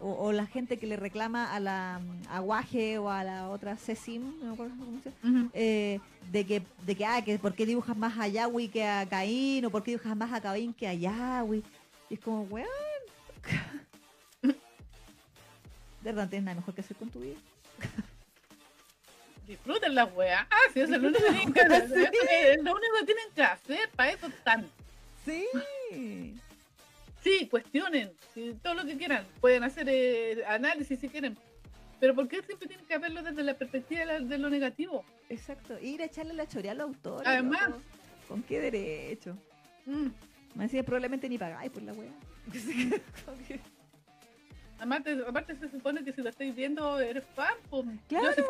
S1: O, o la gente que le reclama a la a Guaje o a la otra Cesim, no me acuerdo cómo se llama,
S2: Ujú.
S1: eh, de que, de que, ah, que por qué dibujas más a Yahweh que a Caín, o por qué dibujas más a Caín que a Yahweh. Y es como, weón. De verdad, tienes nada mejor que hacer con tu vida.
S2: Disfruten las weas. Ah, sí, es lo único que tienen que hacer. Es lo único que tienen que hacer. Para eso están.
S1: Sí.
S2: Sí, cuestionen. sí, todo lo que quieran. Pueden hacer eh, análisis si quieren. Pero ¿por qué siempre tienen que verlo desde la perspectiva de, la- de lo negativo?
S1: Exacto. Ir a echarle la chorea al autor.
S2: Además.
S1: loco. ¿Con qué derecho?
S2: Mm.
S1: Me decía, probablemente ni pagáis por la que-
S2: Además, te- aparte se supone que si lo estáis viendo eres fan. pues.
S1: Claro.
S2: Yo, si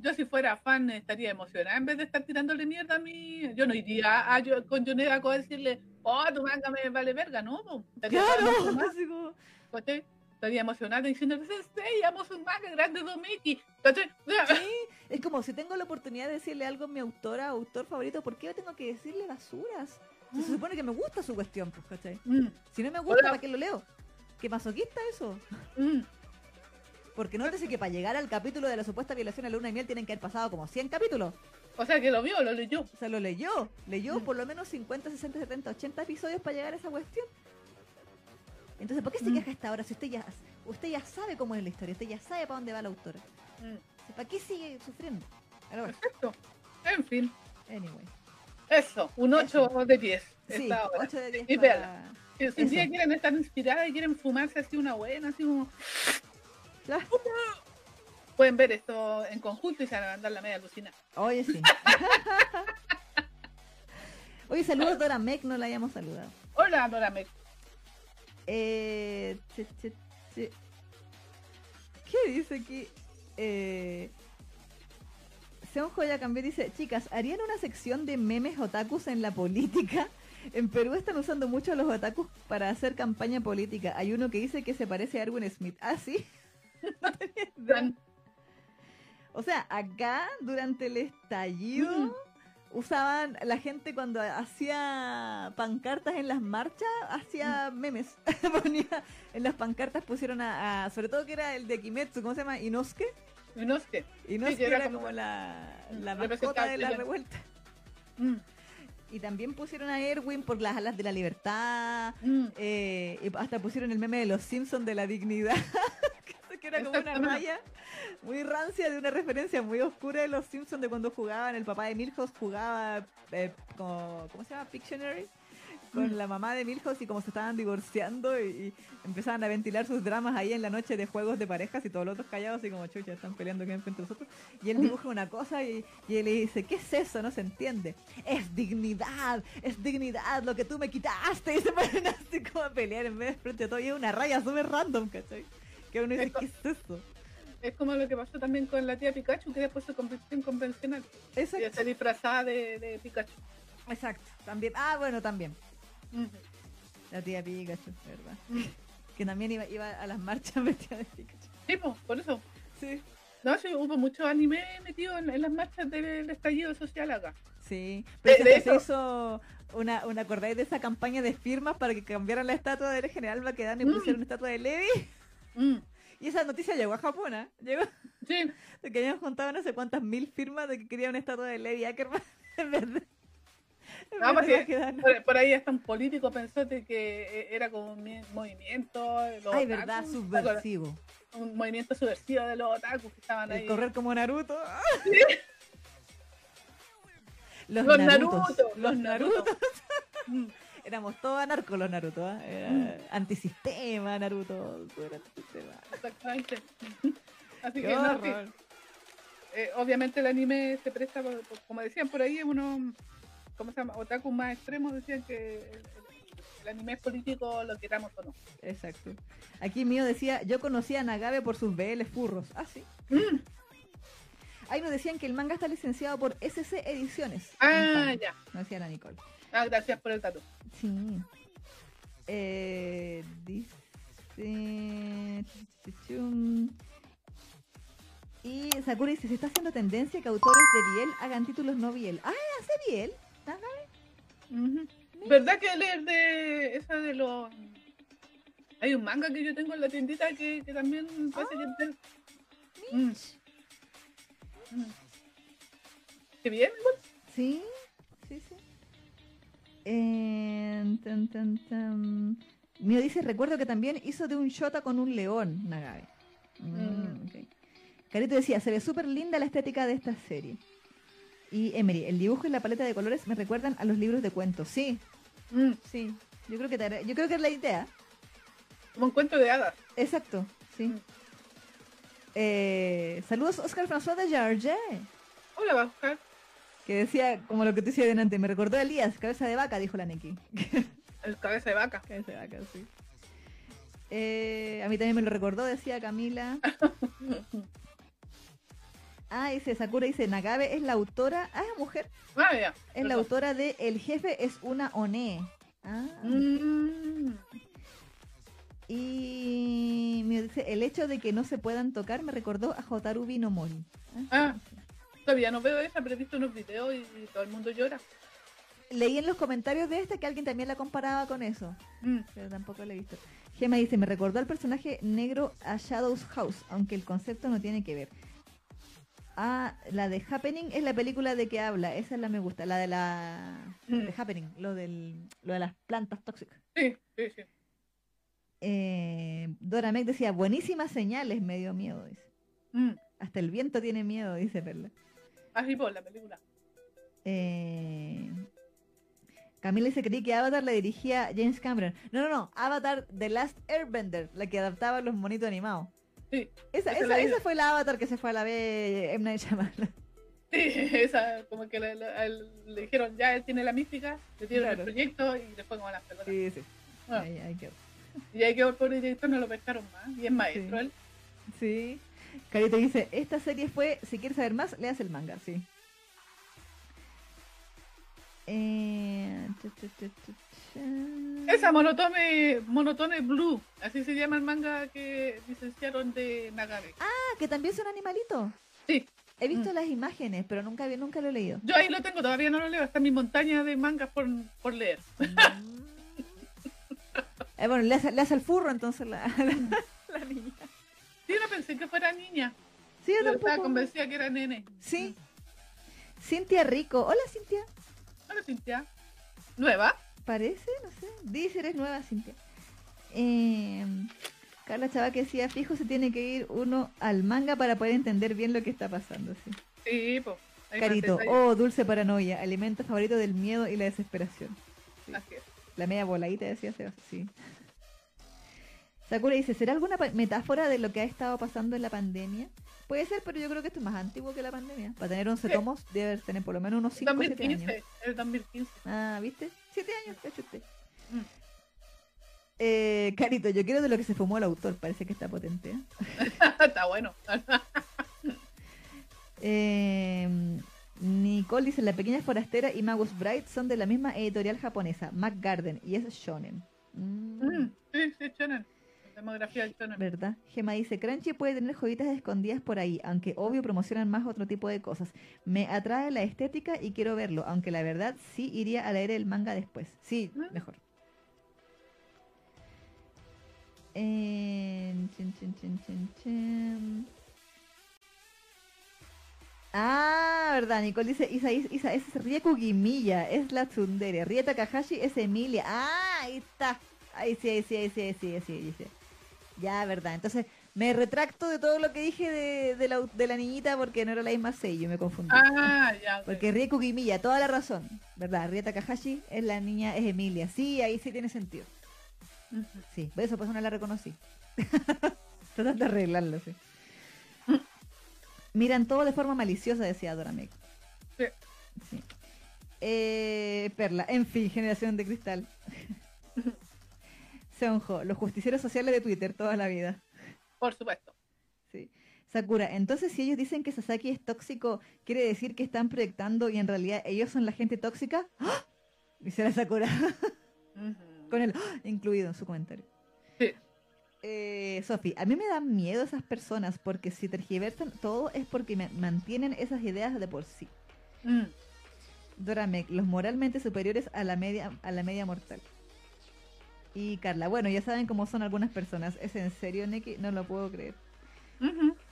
S2: yo si fuera fan estaría emocionada en vez de estar tirándole mierda a mí. Yo no iría a, yo, con Johnny Gaco a decirle, oh, tu manga me vale verga, ¿no? Estaría
S1: Claro,
S2: emocionada,
S1: así como-
S2: ¿cachai? Estaría emocionada diciendo, Sensei, amo su manga grande de Mickey. ¿cachai?
S1: Sí, es como si tengo la oportunidad de decirle algo a mi autora, autor favorito, ¿por qué tengo que decirle basuras? Se supone que me gusta su cuestión, pues, ¿cachai?
S2: Mm,
S1: Si no me gusta,
S2: Hola.
S1: ¿para qué lo leo? ¿Qué masoquista eso?
S2: mm.
S1: Porque nótese que para llegar al capítulo de la supuesta violación a la luna de miel tienen que haber pasado como 100 capítulos.
S2: O sea que lo vio, lo leyó.
S1: O sea, lo leyó. Leyó
S2: Mm.
S1: por lo menos 50, 60, 70, 80 episodios para llegar a esa cuestión. Entonces, ¿por qué se
S2: Mm.
S1: queja hasta ahora si usted ya, usted ya sabe cómo es la historia? Usted ya sabe para dónde va la autora.
S2: Mm,
S1: ¿Para qué sigue sufriendo?
S2: Perfecto. En fin,
S1: anyway.
S2: eso, un 8 de 10.
S1: Sí,
S2: hora.
S1: 8 de 10
S2: Y
S1: para...
S2: Si un día quieren estar inspiradas y quieren fumarse así una buena, así como... Pueden ver esto en conjunto y se van a mandar la media alucina.
S1: Oye, sí. Oye, saludos Dora Mec, no la hayamos saludado.
S2: Hola, Dora Mex.
S1: Eh, che, che, che. ¿Qué dice aquí? Eh, Seon Joya Cambié dice, chicas, ¿harían una sección de memes otakus en la política? En Perú están usando mucho a los otakus para hacer campaña política. Hay uno que dice que se parece a Erwin Smith. ¿Ah, sí? No tenía idea.
S2: Dan-
S1: O sea, acá durante el estallido
S2: Mm.
S1: usaban la gente cuando hacía pancartas en las marchas, hacía
S2: Mm.
S1: memes. Ponía en las pancartas pusieron a, a- sobre todo que era el de Kimetsu, ¿cómo se llama? Inosuke.
S2: sé.
S1: Inosuke
S2: que era
S1: era,
S2: como-
S1: como la, la mascota de la revuelta.
S2: Mm,
S1: Y también pusieron a Erwin por las alas de la libertad.
S2: mm.
S1: eh, y hasta pusieron el meme de los Simpsons de la dignidad. que era como una raya muy rancia de una referencia muy oscura de los Simpsons de cuando jugaban. El papá de Milhouse jugaba, eh, como, ¿cómo se llama? Pictionary. Con
S2: Mm.
S1: la mamá de Milhouse y como se estaban divorciando y, y empezaban a ventilar sus dramas ahí en la noche de juegos de parejas y todos los otros callados y como chucha, están peleando que entre nosotros. Y él dibuja una cosa y, y él le dice, ¿qué es eso? No se entiende. Es dignidad, es dignidad lo que tú me quitaste. Y se ponen así como a pelear en vez de frente a todo. Y es una raya súper random, ¿cachai? Que uno dice, ¿qué es eso?
S2: Es como lo que pasó también con la tía Pikachu, que después se convirtió en convencional. Y
S1: Exacto.
S2: se disfrazada de, de Pikachu.
S1: Exacto. También. Ah, bueno, también. La tía Pikachu, ¿verdad? Que también iba, iba a las marchas vestida de Pikachu.
S2: Sí, pues, por eso.
S1: Sí.
S2: No, sí, hubo mucho anime metido en, en las marchas del estallido social acá.
S1: Sí. Pero
S2: de
S1: se, hizo una, una acordáis de esa campaña de firmas para que cambiaran la estatua del general Baquedano y
S2: Mm.
S1: pusieron una estatua de Levi.
S2: Mm.
S1: Y esa noticia llegó a Japón, ¿ah? Llegó
S2: Sí,
S1: de que habían juntado no sé cuántas mil firmas de que querían una estatua de Levi Ackerman en vez de. en vez de Baquedano.
S2: por, por ahí hasta un político pensó de que eh, era como un mi- movimiento. los
S1: Ay,
S2: otakus,
S1: verdad, subversivo.
S2: un movimiento subversivo de los otakus que estaban ahí.
S1: Correr como Naruto. Los,
S2: Los
S1: Narutos.
S2: Naruto,
S1: Los Narutos.
S2: Mm.
S1: Éramos todos anarcos los Naruto. ¿ah? Era
S2: Mm.
S1: Antisistema, Naruto. súper antisistema.
S2: Exactamente. Así
S1: Qué
S2: que no, sí, eh, obviamente el anime se presta, por- por- como decían por ahí, unos, ¿cómo se llama? Otakus más extremos decían que el, el- el anime es político, lo queramos o no.
S1: Exacto. Aquí mío decía, yo conocía a Nagabe por sus BL furros. Ah, sí.
S2: Mm.
S1: Ahí nos decían que el manga está licenciado por SC Ediciones.
S2: Ah, ya.
S1: Nos decía la Nicole.
S2: Ah, gracias por el dato.
S1: Sí. Eh, dice... Y Sakura dice, se está haciendo tendencia que autores de Biel hagan títulos no Biel. Ah, hace Biel. Nagabe.
S2: Ujú. ¿Verdad que leer de esa de los... Hay un manga que yo tengo en la tiendita que, que también parece que... es del- Mm. Mm. Qué bien, igual.
S1: Sí, sí, sí. Eh, tan, tan, tan. Mío dice, recuerdo que también hizo de un shota con un león, Nagabe. Mm,
S2: Mm.
S1: Carito decía, se ve súper linda la estética de esta serie. Y Emery, el dibujo y la paleta de colores me recuerdan a los libros de cuentos. Sí,
S2: Mm.
S1: sí. Yo creo que te yo creo que es la idea.
S2: Como un cuento de hadas.
S1: Exacto, sí.
S2: Mm.
S1: Eh, saludos Oscar François de Jarge,
S2: Hola, buscar.
S1: Que decía, como lo que te decía delante, me recordó a Elías, cabeza de vaca, dijo la Neki.
S2: El cabeza de vaca.
S1: Cabeza de vaca, sí. Eh, a mí también me lo recordó, decía Camila. Ah, dice Sakura, dice Nagabe es la autora, ah, mujer,
S2: Ah, ya.
S1: es la autora de El jefe es una One. Ah,
S2: Mm.
S1: y me dice, el hecho de que no se puedan tocar me recordó a Hotaru no Mori.
S2: Ah, todavía no veo esa, pero he visto unos videos y, todo el mundo llora.
S1: Leí en los comentarios de esta que alguien también la comparaba con eso,
S2: Mm.
S1: pero tampoco la he visto. Gema dice, me recordó al personaje negro a Shadow's House, aunque el concepto no tiene que ver. Ah, la de Happening es la película de que habla, esa es la me gusta, la de la
S2: Mm.
S1: de Happening, lo del lo de las plantas tóxicas.
S2: Sí, sí, sí.
S1: Eh, Dora Meg decía, buenísimas señales, me dio miedo, dice.
S2: Mm.
S1: Hasta el viento tiene miedo, dice Perla.
S2: Así por la película.
S1: Eh, Camila dice creí que Avatar la dirigía James Cameron. No, no, no. Avatar The Last Airbender, la que adaptaba los monitos animados.
S2: Sí,
S1: Esa,
S2: Esa
S1: esa, fue la Avatar que se fue a la B M. Night Shyamalan.
S2: sí, esa, como que le, dijeron, ya él tiene la mística, le dieron
S1: Claro.
S2: el proyecto y después como las pelotas.
S1: Sí, sí.
S2: Ah.
S1: Ahí, ahí quedó.
S2: Y ahí quedó el pobre director, no lo pescaron más. Y es maestro
S1: Sí.
S2: él.
S1: Sí. Carito dice, esta serie fue, si quieres saber más, leas el manga, sí. Eh.
S2: Esa Monotone, Monotone Blue, así se llama el manga que licenciaron de Nagabe.
S1: Ah, que también son animalitos.
S2: Sí,
S1: He visto
S2: Mm.
S1: las imágenes, pero nunca, nunca lo he leído.
S2: yo ahí lo tengo, todavía no lo leo, está en mi montaña de mangas por, por leer.
S1: Eh, bueno, le hace, le hace el furro entonces la, la, la niña.
S2: Sí, no pensé que fuera niña,
S1: Sí, yo
S2: estaba convencida que era nene.
S1: Sí. Cintia Rico. Hola, Cintia.
S2: Hola, Cintia. ¿Nueva?
S1: Parece, no sé. Dice, eres nueva, Cintia. Eh, Carla Chava que decía, fijo, se tiene que ir uno al manga para poder entender bien lo que está pasando. Sí.
S2: Sí, pues.
S1: Carito, oh, dulce paranoia, alimento favorito del miedo y la desesperación. sí.
S2: Así es.
S1: La media voladita decía sí. Sakura dice, ¿será alguna metáfora de lo que ha estado pasando en la pandemia? Puede ser, pero yo creo que esto es más antiguo que la pandemia. Para tener 11
S2: Sí.
S1: tomos debe tener por lo menos unos 5 o 7 años.
S2: 2015, el 2015.
S1: Ah, ¿viste? 7 años, cacho usted.
S2: Mm.
S1: Eh, Carito, yo quiero de lo que se fumó el autor, parece que está potente. ¿eh?
S2: Está bueno.
S1: Eh, Nicole dice, La Pequeña Forastera y Magus Bright son de la misma editorial japonesa, Mac Garden, y es shonen. Mm.
S2: Mm, sí, sí, Shonen. Demografía del Shonen.
S1: ¿Verdad? Gema dice, Crunchy puede tener joyitas escondidas por ahí, aunque obvio promocionan más otro tipo de cosas. Me atrae la estética y quiero verlo, aunque la verdad sí iría a leer el manga después. Sí, mejor. Eh, chin, chin, chin, chin, chin. Ah, verdad, Nicole dice, Isa, Isa, es Rieku Guimilla, es la tsundere. Rie Takahashi es Emilia. Ah, ahí está. Ahí sí, ahí sí, ahí sí, ahí sí, ahí sí, ahí sí. Ya, verdad. Entonces, me retracto de todo lo que dije de, de la, de la niñita porque no era la misma Seiyu, me confundí.
S2: Ah, ya.
S1: Porque Rie Kukimiya, toda la razón, ¿verdad? Rie Takahashi es la niña, es Emilia. Sí, ahí sí tiene sentido. Sí, por eso pues no la reconocí. Tratando de arreglarlo, sí. Miran todo de forma maliciosa, decía Doramek.
S2: Sí.
S1: Sí. Eh, Perla, en fin, generación de cristal. Seonjo, los justicieros sociales de Twitter toda la vida.
S2: Por supuesto.
S1: Sí. Sakura, entonces si ellos dicen que Sasaki es tóxico, ¿quiere decir que están proyectando y en realidad ellos son la gente tóxica? ¡Ah! Dice la Sakura, con el ¡ah! incluido en su comentario.
S2: Sí.
S1: Eh, Sofi, a mí me dan miedo esas personas porque si tergiversan todo es porque me- mantienen esas ideas de por sí.
S2: Mm.
S1: Doramek, los moralmente superiores a la media a la media mortal. Y Carla, bueno, ya saben cómo son algunas personas. ¿Es en serio, Neki? No lo puedo creer.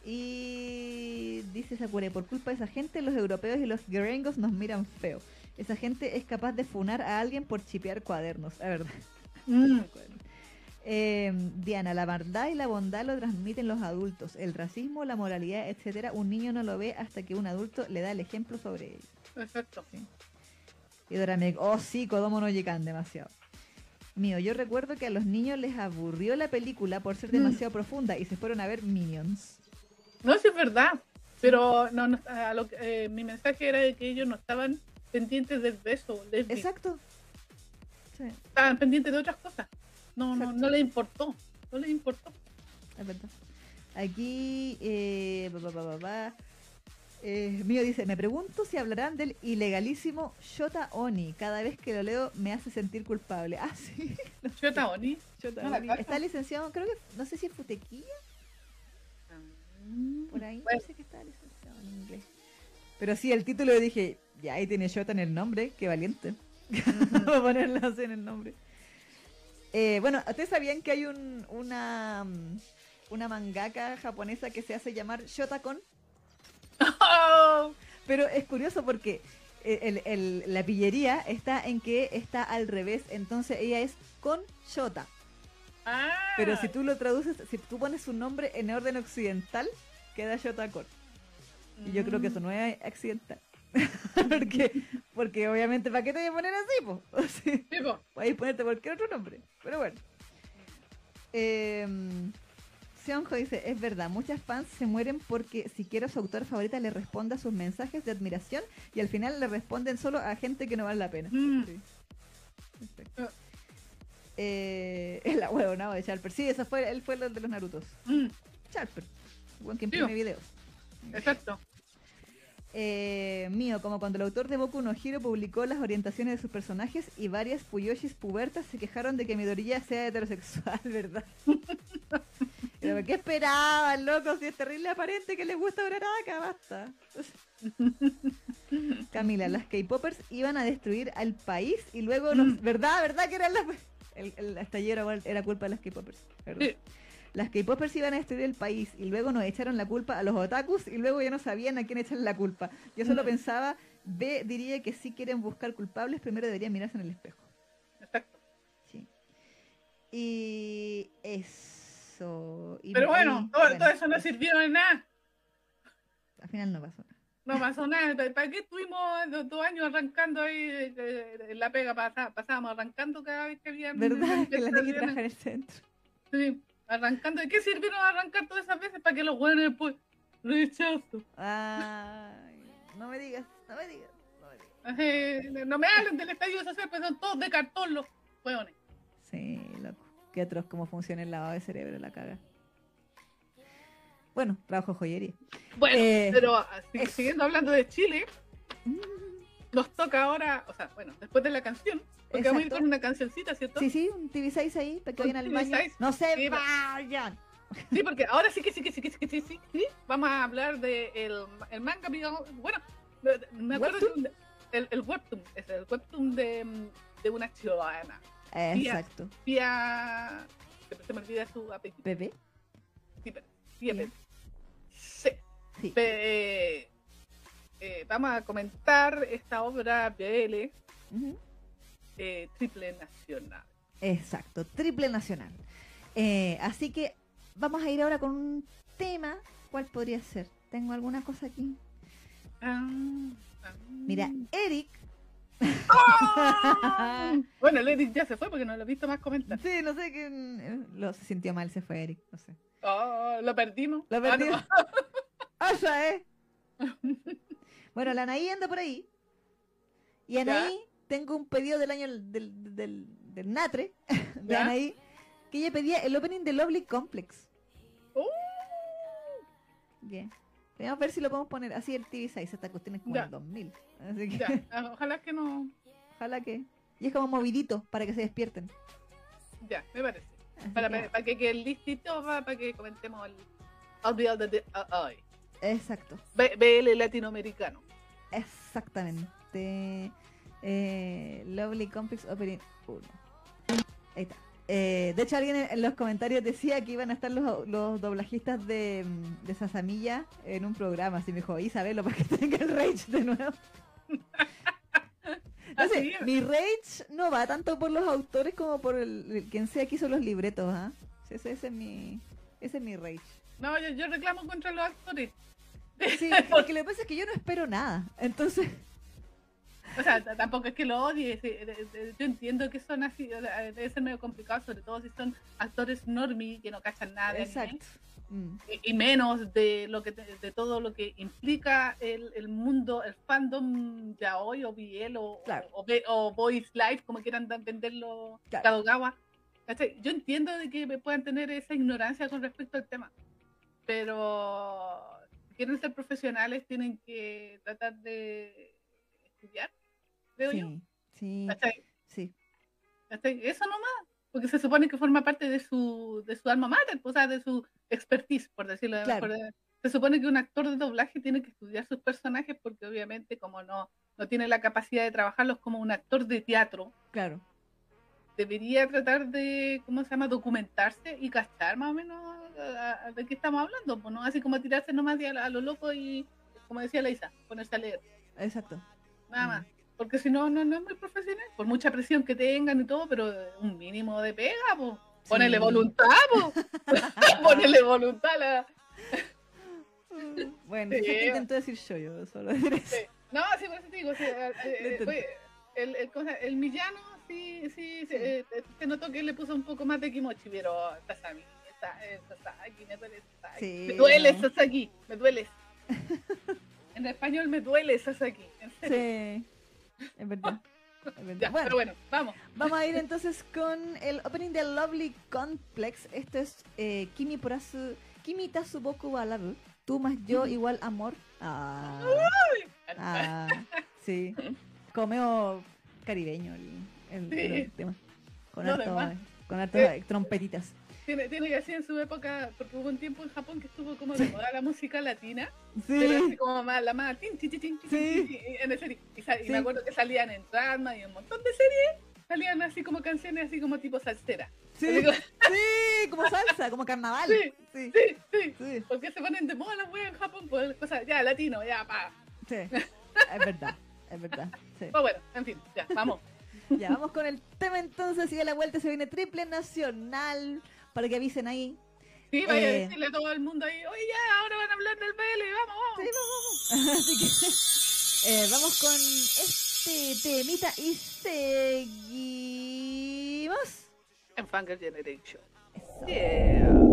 S1: Y dice Sakura, por culpa de esa gente, los europeos y los gringos nos miran feo. Esa gente es capaz de funar a alguien por chipear cuadernos, la verdad.
S2: Mm.
S1: Eh, Diana, la verdad y la bondad lo transmiten los adultos. El racismo, la moralidad, etcétera, un niño no lo ve hasta que un adulto le da el ejemplo sobre ello.
S2: Exacto.
S1: Y Doramek, oh sí, Kodomo no llegan demasiado. Mío, yo recuerdo que a los niños les aburrió la película por ser
S2: Mm.
S1: demasiado profunda y se fueron a ver Minions.
S2: No, sí es verdad. Pero no, no, a lo eh, mi mensaje era de que ellos no estaban pendientes del beso.
S1: Exacto. Sí,
S2: Estaban pendientes de otras cosas. No, no,
S1: Exacto.
S2: no les importó. No les importó.
S1: es verdad. Aquí, eh, ba, ba, ba, ba, ba. Eh, mío dice, me pregunto si hablarán del ilegalísimo Shota Oni. Cada vez que lo leo me hace sentir culpable. Ah, sí.
S2: Shota Oni.
S1: Shota
S2: No la
S1: Oni. Está licenciado, creo que, no sé si es Futequilla, por ahí.
S2: Bueno.
S1: No sé que está licenciado en inglés. Pero sí, el título yo dije, ya ahí tiene Shota en el nombre, qué valiente. Vamos a ponerlo así en el nombre. Eh, bueno, ¿ustedes sabían que hay un, una, mm, una mangaka japonesa que se hace llamar Shotakon?
S2: Oh,
S1: Pero es curioso porque el- el- la pillería está en que está al revés, entonces ella es con Shota.
S2: ah,
S1: Pero si tú lo traduces, si tú pones su nombre en orden occidental, queda Shotakon. Y yo creo que eso no es accidental. porque, porque obviamente, ¿para qué te voy a poner así? Po? O sea,
S2: Sí, po.
S1: Podéis ponerte cualquier otro nombre. Pero bueno. Eh, Seonjo dice, es verdad, muchas fans se mueren porque siquiera su autor favorita le responda sus mensajes de admiración y al final le responden solo a gente que no vale la pena.
S2: Mm.
S1: Sí. Perfecto. Eh, huevonao de Charper. Sí, eso fue, él fue el de los Narutos.
S2: Mm,
S1: Charper. Buen que
S2: Sí.
S1: imprime videos.
S2: exacto.
S1: Eh, mío, como cuando el autor de Boku no Hero publicó las orientaciones de sus personajes y varias Fuyoshis pubertas se quejaron de que Midoriya sea heterosexual, ¿verdad? Pero ¿qué esperaban, loco? Si es terrible aparente que les gusta Uraraka, basta. Camila, las K-Poppers iban a destruir al país y luego nos...
S2: Mm.
S1: ¿Verdad? ¿Verdad que eran las... El, el estallero era culpa de las K-Poppers. Las K-Popers iban a destruir el país y luego nos echaron la culpa a los otakus y luego ya no sabían a quién echarle la culpa. Yo solo
S2: Mm.
S1: pensaba, B diría que si quieren buscar culpables, primero deberían mirarse en el espejo.
S2: Exacto.
S1: Sí. Y Y-
S2: Pero bueno, todo, eso no sirvió de nada.
S1: Al final no pasó nada.
S2: No pasó nada. ¿Para qué estuvimos dos, dos años arrancando ahí en la pega? pasa- Pasábamos arrancando cada vez que había.
S1: ¿Verdad? Que la trabaja en el centro.
S2: Sí, arrancando. ¿De qué sirvieron arrancar todas esas veces para que los buenos después rechazo?
S1: Ay, no me digas, no me digas, no me digas.
S2: Eh, no me hablen del estadio social, pues son todos de cartón los hueones.
S1: Sí, loco. Qué atroz cómo funciona el lavado de cerebro, la caga. Bueno, trabajo joyería.
S2: Bueno,
S1: Eh,
S2: pero
S1: eso.
S2: siguiendo hablando de Chile, nos toca ahora, o sea, bueno, después de la canción, porque vamos a ir con una cancioncita, ¿cierto?
S1: Sí, sí, un TV6 ahí, para que vayan al baño.
S2: TV6.
S1: No se
S2: Sí,
S1: vayan.
S2: Sí, porque ahora sí que sí que sí que sí que sí, sí, sí. Vamos a hablar de el, el manga, digamos, bueno, me acuerdo el, el webtoon, es el webtoon de, de una ciudadana.
S1: Exacto.
S2: Pia, siempre se me olvida su apellido.
S1: Bebé.
S2: Sí. Pérez. Sí.
S1: Sí.
S2: Pe- eh, vamos a comentar esta obra BL
S1: Ujú.
S2: eh, triple nacional.
S1: Exacto, triple nacional. Eh, así que vamos a ir ahora con un tema. ¿Cuál podría ser? ¿Tengo alguna cosa aquí?
S2: Ah, ah.
S1: Mira, Eric.
S2: ¡Ah! bueno, Eric ya se fue porque no lo he visto más comentar.
S1: Sí, no sé qué. Lo se sintió mal, se fue Eric. No sé.
S2: Oh, lo perdimos.
S1: Lo
S2: Ah,
S1: perdimos.
S2: no.
S1: ¡Asa, eh! bueno, la Anaí anda por ahí. Y
S2: Ya.
S1: Anaí, tengo un pedido del año del, del, del Natre, de
S2: Ya.
S1: Anaí, que ella pedía el opening de Lovely Complex.
S2: Uh,
S1: Bien. A ver si lo podemos poner así el TV6. Esta cuestión es como
S2: Ya.
S1: el 2000. Así que,
S2: ya, ah, ojalá que no.
S1: ojalá que. Y es como movidito para que se despierten.
S2: Ya, me parece. Para,
S1: que-
S2: para que quede listito, para, para que comentemos el audio de, hoy.
S1: Exacto.
S2: B- BL latinoamericano.
S1: Exactamente. Eh, Lovely Complex Opening 1. Ahí está. Eh, de hecho, alguien en, los comentarios decía que iban a estar los, los doblajistas de, mm, de Sasamilla en un programa. Así me dijo, Isabelo, para que tenga el rage de nuevo. No sé, mi rage no va tanto por los autores como por el, el- quien sea que hizo los libretos. Ese, ese es mi, ese es mi rage.
S2: No, yo, yo reclamo contra los actores.
S1: Sí, porque lo que pasa es que yo no espero nada. Entonces,
S2: O sea, tampoco es que lo odie. de- de- Yo entiendo que son así. o sea, debe ser medio complicado, sobre todo si son actores normie que no cachan nada. de
S1: exacto. Mm.
S2: y y menos de lo que de todo lo que implica el, el mundo, el fandom ya hoy o BL o,
S1: Claro.
S2: o, Boys Life, como quieran venderlo
S1: Claro.
S2: Kadogawa. Yo entiendo de que me puedan tener esa ignorancia con respecto al tema, pero quieren ser profesionales tienen que tratar de estudiar, creo yo.
S1: Sí, sí,
S2: ¿Cachai?
S1: sí.
S2: ¿Cachai? Eso nomás, porque se supone que forma parte de su, de su alma mater, o sea, de su expertise, por decirlo de
S1: Claro.
S2: mejor Se supone que un actor de doblaje tiene que estudiar sus personajes porque obviamente como no, no tiene la capacidad de trabajarlos como un actor de teatro,
S1: Claro.
S2: debería tratar de, ¿cómo se llama?, documentarse y cachar más o menos a- a- de qué estamos hablando, pues no así como tirarse nomás a, a lo loco y, como decía la Isa, ponerse a leer,
S1: Exacto.
S2: nada
S1: Mm.
S2: más. Porque si no, no, no es muy profesional, por mucha presión que tengan y todo, pero un mínimo de pega, pues. Ponele voluntad, po. Ponele voluntad a la.
S1: Bueno,
S2: Sí.
S1: eso que intento decir yo, yo solo eso.
S2: Sí. No, sí, por eso te digo, sí, eh, eh, fue- el, el, cosa- el millano sí, sí, sí, eh, se notó que le puso un poco más de kimochi, pero Sasami, Sa- eh, Sasaki, me duele Sasaki.
S1: Sí,
S2: me duele
S1: no.
S2: Sasaki, me duele. en español me duele en serio.
S1: Sí, es verdad. es verdad.
S2: Ya,
S1: Bueno,
S2: pero bueno, vamos.
S1: vamos a ir entonces con el opening de Lovely Complex. Esto es eh, Kimi Purasu, Kimi Tasuboku wa Love. Tú más yo igual amor. Ah, ah, sí. Comeo caribeño el, el-
S2: Sí.
S1: el tema. Con
S2: Lo
S1: harto, con trompetitas.
S2: Tiene, tiene que así en su época, porque hubo un tiempo en Japón que estuvo como de moda la música latina.
S1: Sí,
S2: Pero así como más, la más, tin, tin, tin,
S1: Sí.
S2: en el serie. Y, me acuerdo que salían en y un montón de series, salían así como canciones así como tipo salsera.
S1: sí,
S2: como-
S1: sí, como salsa, como carnaval.
S2: Sí. Sí,
S1: sí,
S2: Porque se ponen de moda las weas en Japón, pues cosas, ya, latino, ya, pa.
S1: sí. Es verdad, es verdad. Sí.
S2: Pues bueno, en fin, ya, vamos.
S1: Ya, vamos con el tema entonces y a la vuelta se viene triple nacional para que avisen ahí.
S2: Sí, vaya a
S1: Eh.
S2: decirle a todo el mundo ahí, oye, ya, ahora van a hablar del BL, vamos,
S1: Sí,
S2: vamos.
S1: vamos, vamos. Así que eh, vamos con este temita y seguimos.
S2: En Fanger Generation.
S1: Eso.
S2: Yeah.